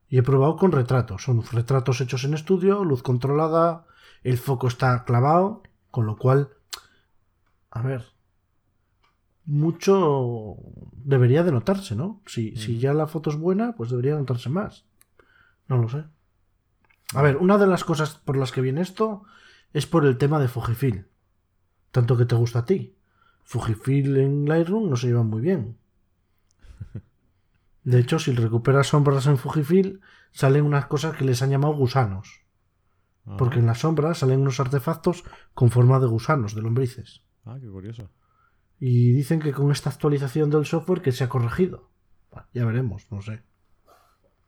Y he probado con retratos. Son retratos hechos en estudio, luz controlada, el foco está clavado, con lo cual, a ver, mucho debería de notarse, ¿no? Si, si ya la foto es buena, pues debería notarse más. No lo sé. A ver, una de las cosas por las que viene esto es por el tema de Fujifilm. Tanto que te gusta a ti. Fujifilm en Lightroom no se llevan muy bien. De hecho, si recuperas sombras en Fujifilm, salen unas cosas que les han llamado gusanos. Porque en las sombras salen unos artefactos con forma de gusanos, de lombrices. Ah, qué curioso. Y dicen que con esta actualización del software que se ha corregido. Bueno, ya veremos, no sé.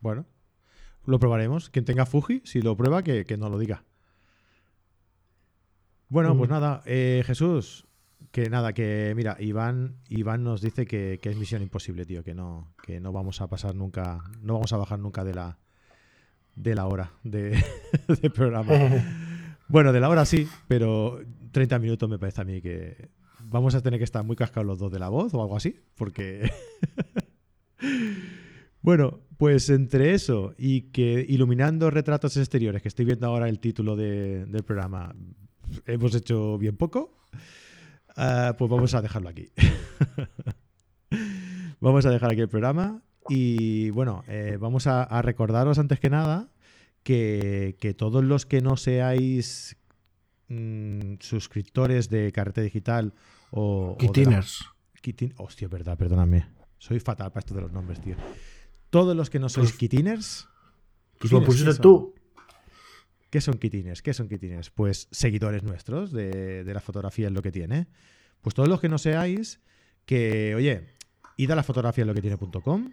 Bueno, lo probaremos. Quien tenga Fuji, si lo prueba, que, que nos lo diga. Bueno, pues Mm. nada, eh, Jesús, que nada, que mira, Iván, Iván nos dice que, que es misión imposible, tío, que no, que no vamos a pasar nunca, no vamos a bajar nunca de la de la hora de, de programa. Bueno, de la hora sí, pero 30 minutos me parece a mí que vamos a tener que estar muy cascados los dos de la voz o algo así, porque... bueno, pues entre eso y que iluminando retratos exteriores, que estoy viendo ahora el título de- del programa, hemos hecho bien poco, ah, pues vamos a dejarlo aquí. vamos a dejar aquí el programa y bueno, eh, vamos a, a recordaros antes que nada que, que todos los que no seáis mm, suscriptores de Carrete Digital o... de la- Kitiners. Kitin- Hostia, verdad, perdóname. Soy fatal para esto de los nombres, tío. Todos los que no sois Pues- kitiners. Pues lo kitiners, ¿qué pusiste tú. ¿Qué son kitiners? ¿Qué son kitiners? Pues seguidores nuestros de, de la fotografía es lo que tiene. Pues todos los que no seáis, que, oye, id a la fotografía es lo que tiene.com,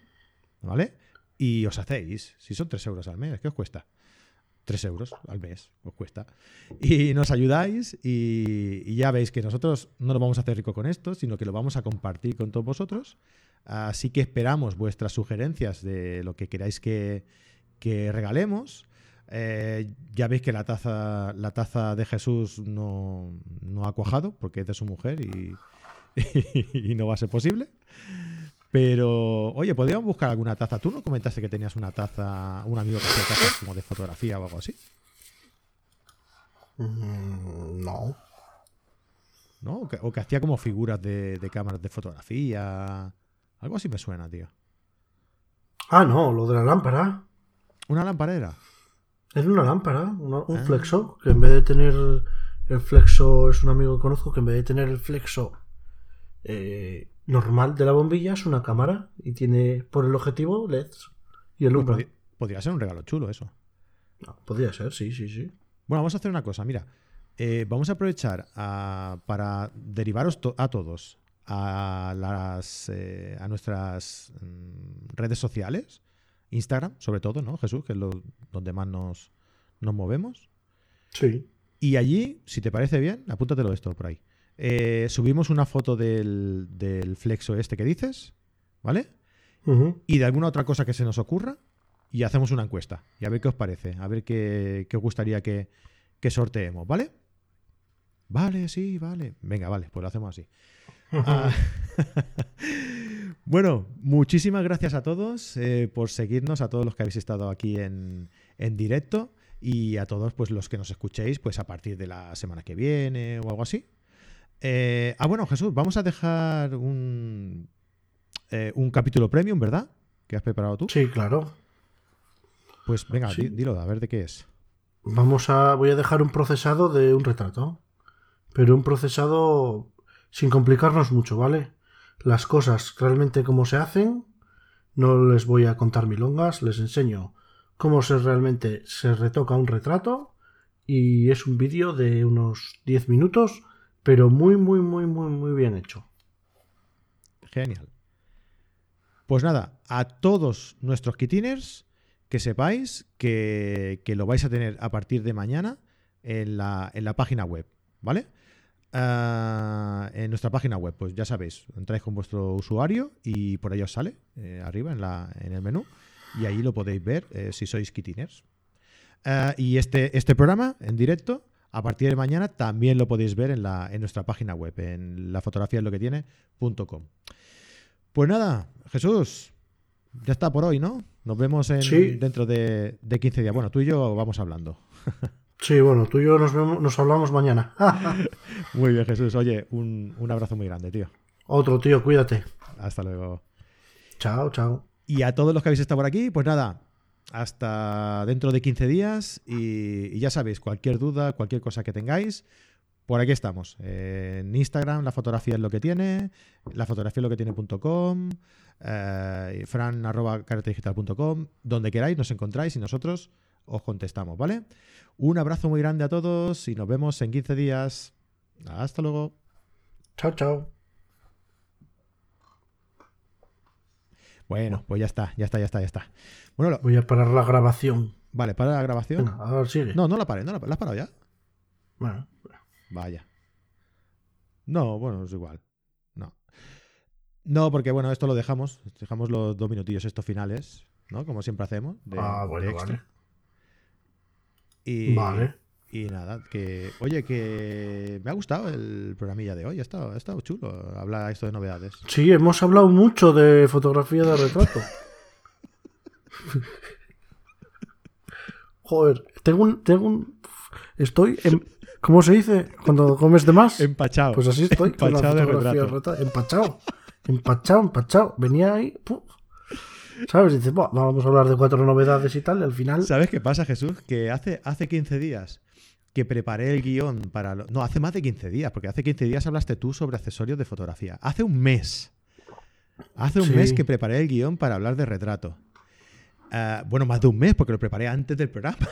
¿vale? Y os hacéis, si son 3 euros al mes, ¿qué os cuesta? 3 euros al mes os cuesta. Y nos ayudáis y, ya veis que nosotros no nos vamos a hacer rico con esto, sino que lo vamos a compartir con todos vosotros. Así que esperamos vuestras sugerencias de lo que queráis que, que regalemos. Eh, ya veis que la taza, la taza de Jesús no, no ha cuajado porque es de su mujer y no va a ser posible. Pero, oye, podríamos buscar alguna taza. ¿Tú no comentaste que tenías una taza, un amigo que hacía tazas como de fotografía o algo así? Mm, no. ¿No? O que, o que hacía como figuras de, de cámaras de fotografía. Algo así me suena, tío. Ah, no, lo de la lámpara. Una lamparera. Es una lámpara, una- un Ah. flexo, que en vez de tener el flexo, es un amigo que conozco, que en vez de tener el flexo eh, normal de la bombilla, es una cámara y tiene por el objetivo LEDs y Pues alumbra. podría, podría ser un regalo chulo eso. No, podría ser, sí, sí, sí. Bueno, vamos a hacer una cosa, mira. Eh, vamos a aprovechar a- para derivaros to- a todos a, las, eh, a nuestras mm, redes sociales, Instagram sobre todo, ¿no, Jesús? Que es lo, donde más nos, nos movemos. Sí. Y allí, si te parece bien, apúntatelo esto por ahí. Eh, subimos una foto del, del flexo este que dices, ¿vale? Y de alguna otra cosa que se nos ocurra y hacemos una encuesta y a ver qué os parece, a ver qué, qué os gustaría que, que sorteemos, ¿vale? Vale, sí, vale. Venga, vale, pues lo hacemos así. Ah, bueno, muchísimas gracias a todos eh, por seguirnos, a todos los que habéis estado aquí en, en directo y a todos pues los que nos escuchéis pues a partir de la semana que viene o algo así. Eh, ah, bueno, Jesús, vamos a dejar un, eh, un capítulo premium, ¿verdad? ¿Que has preparado tú? Sí, claro. Pues venga, Sí. di- dilo, a ver de qué es. Vamos a. Voy a dejar un procesado de un retrato. Pero un procesado sin complicarnos mucho, ¿vale? Las cosas realmente cómo se hacen. No les voy a contar milongas, les enseño cómo se realmente se retoca un retrato. Y es un vídeo de unos 10 minutos, pero muy, muy, muy, muy, muy bien hecho. Genial. Pues nada, a todos nuestros kitiners, que sepáis que, que lo vais a tener a partir de mañana en la, en la página web, ¿vale? Ah, en nuestra página web, pues ya sabéis, entráis con vuestro usuario y por ahí os sale, eh, arriba en, la, en el menú, y ahí lo podéis ver eh, si sois kitiners. Ah, y este, este programa en directo, a partir de mañana, también lo podéis ver en, la, en nuestra página web, en la fotografía es lo que tiene.com. Pues nada, Jesús, ya está por hoy, ¿no? Nos vemos en- Sí. dentro de, de 15 días. Bueno, tú y yo vamos hablando. Sí, bueno, tú y yo nos, vemos, nos hablamos mañana. Muy bien, Jesús. Oye, un, un abrazo muy grande, tío. Otro tío, cuídate. Hasta luego. Chao, chao. Y a todos los que habéis estado por aquí, pues nada, hasta dentro de 15 días. Y, ya sabéis, cualquier duda, cualquier cosa que tengáis, por aquí estamos. Eh, en Instagram, la fotografía es lo que tiene, la fotografía es lo que tiene.com, eh, fran arroba carretedigital.com, donde queráis nos encontráis y nosotros os contestamos, ¿vale? Un abrazo muy grande a todos y nos vemos en 15 días. Hasta luego. Chao, chao. Bueno, pues ya está, ya está, ya está, ya está. Bueno, lo- Voy a parar la grabación. vale, para la grabación. Venga, a ver, sigue. No, no la paré, no la, ¿la has parado ya. Bueno, Vaya. No, bueno, es igual. No. No, porque bueno, esto lo dejamos. Dejamos los dos minutillos estos finales, ¿no? Como siempre hacemos. de- ah, de bueno, extra. vale. Y, Vale. Y nada, que. Oye, que me ha gustado el programilla de hoy. Ha estado, ha estado chulo hablar esto de novedades. Sí, hemos hablado mucho de fotografía de retrato. Joder, tengo un, tengo un, estoy, en, ¿cómo se dice? Cuando comes de más. Empachado. Pues así estoy Empachado de retrato. Empachado, empachado, empachado. Venía ahí, ¡puf! ¿sabes? Dice, "Buah, vamos a hablar de cuatro novedades y tal, y al final, ¿Sabes qué pasa, Jesús? Que hace, hace 15 días que preparé el guion para... lo- No, hace más de 15 días, porque hace 15 días hablaste tú sobre accesorios de fotografía. Hace un mes. Hace un Sí. mes que preparé el guion para hablar de retrato. Ah, bueno, más de un mes, porque lo preparé antes del programa.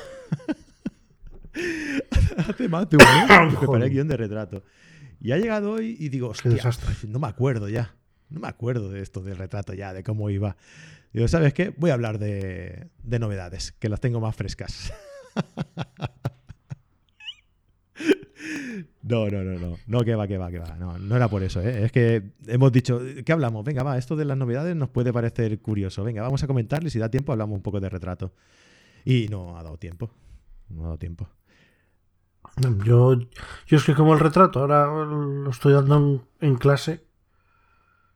hace más de un mes que preparé el guion de retrato. Y ha llegado hoy y digo, hostia, desastre. no me acuerdo ya. No me acuerdo de esto del retrato ya, de cómo iba. Digo, ¿sabes qué? Voy a hablar de, de novedades, que las tengo más frescas. No, no, no, no. No, que va, que va, que va. No, no era por eso, ¿eh? Es que hemos dicho, ¿qué hablamos? Venga, va, esto de las novedades nos puede parecer curioso. Venga, vamos a comentarle y si da tiempo hablamos un poco de retrato. Y no ha dado tiempo. No ha dado tiempo. yo, yo es que como el retrato, ahora lo estoy dando en, en clase,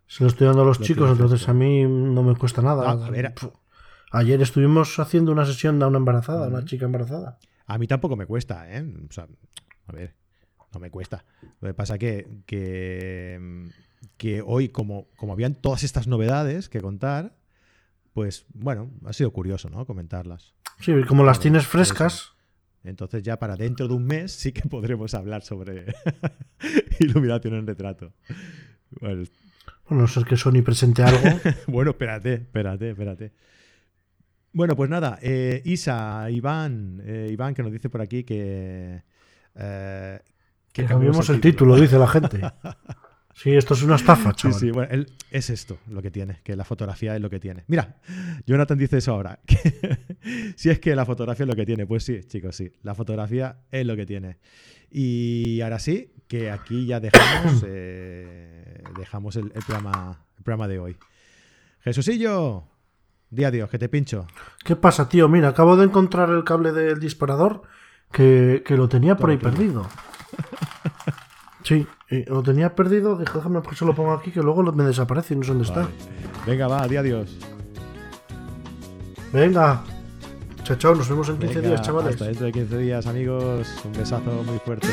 se lo estoy dando a los Lo chicos, entonces a mí no me cuesta nada. Ah, a ver. Ayer estuvimos haciendo una sesión de una embarazada, una Ujú. chica embarazada. A mí tampoco me cuesta, ¿eh? O sea, a ver, no me cuesta. Lo que pasa que, que, que hoy, como, como habían todas estas novedades que contar, pues bueno, ha sido curioso, ¿no? Comentarlas. Sí, como las tienes frescas, Entonces ya para dentro de un mes sí que podremos hablar sobre iluminación en retrato. Bueno, bueno, no sé que Sony presente algo. bueno, espérate, espérate, espérate. Bueno, pues nada, eh, Isa, Iván, eh, Iván que nos dice por aquí que... eh, que cambiemos el título, dice la gente. Sí, esto es una estafa, Sí, chaval. sí, bueno, él- es esto lo que tiene, que la fotografía es lo que tiene. Mira, Jonathan dice eso ahora. que si es que la fotografía es lo que tiene, pues sí, chicos, sí. La fotografía es lo que tiene. Y ahora sí, que aquí ya dejamos, eh, dejamos el, el programa, el programa de hoy. Jesucillo, di adiós, que te pincho. ¿Qué pasa, tío? Mira, acabo de encontrar el cable del disparador que, que lo tenía por ahí perdido. Sí, eh, lo tenía perdido. Dije, déjame que se lo pongo aquí, que luego me desaparece y no sé dónde está. Venga, va, di adiós. Venga. Chao, chao, nos vemos en 15 Venga, días, chavales. Hasta dentro de 15 días, amigos. Un besazo muy fuerte.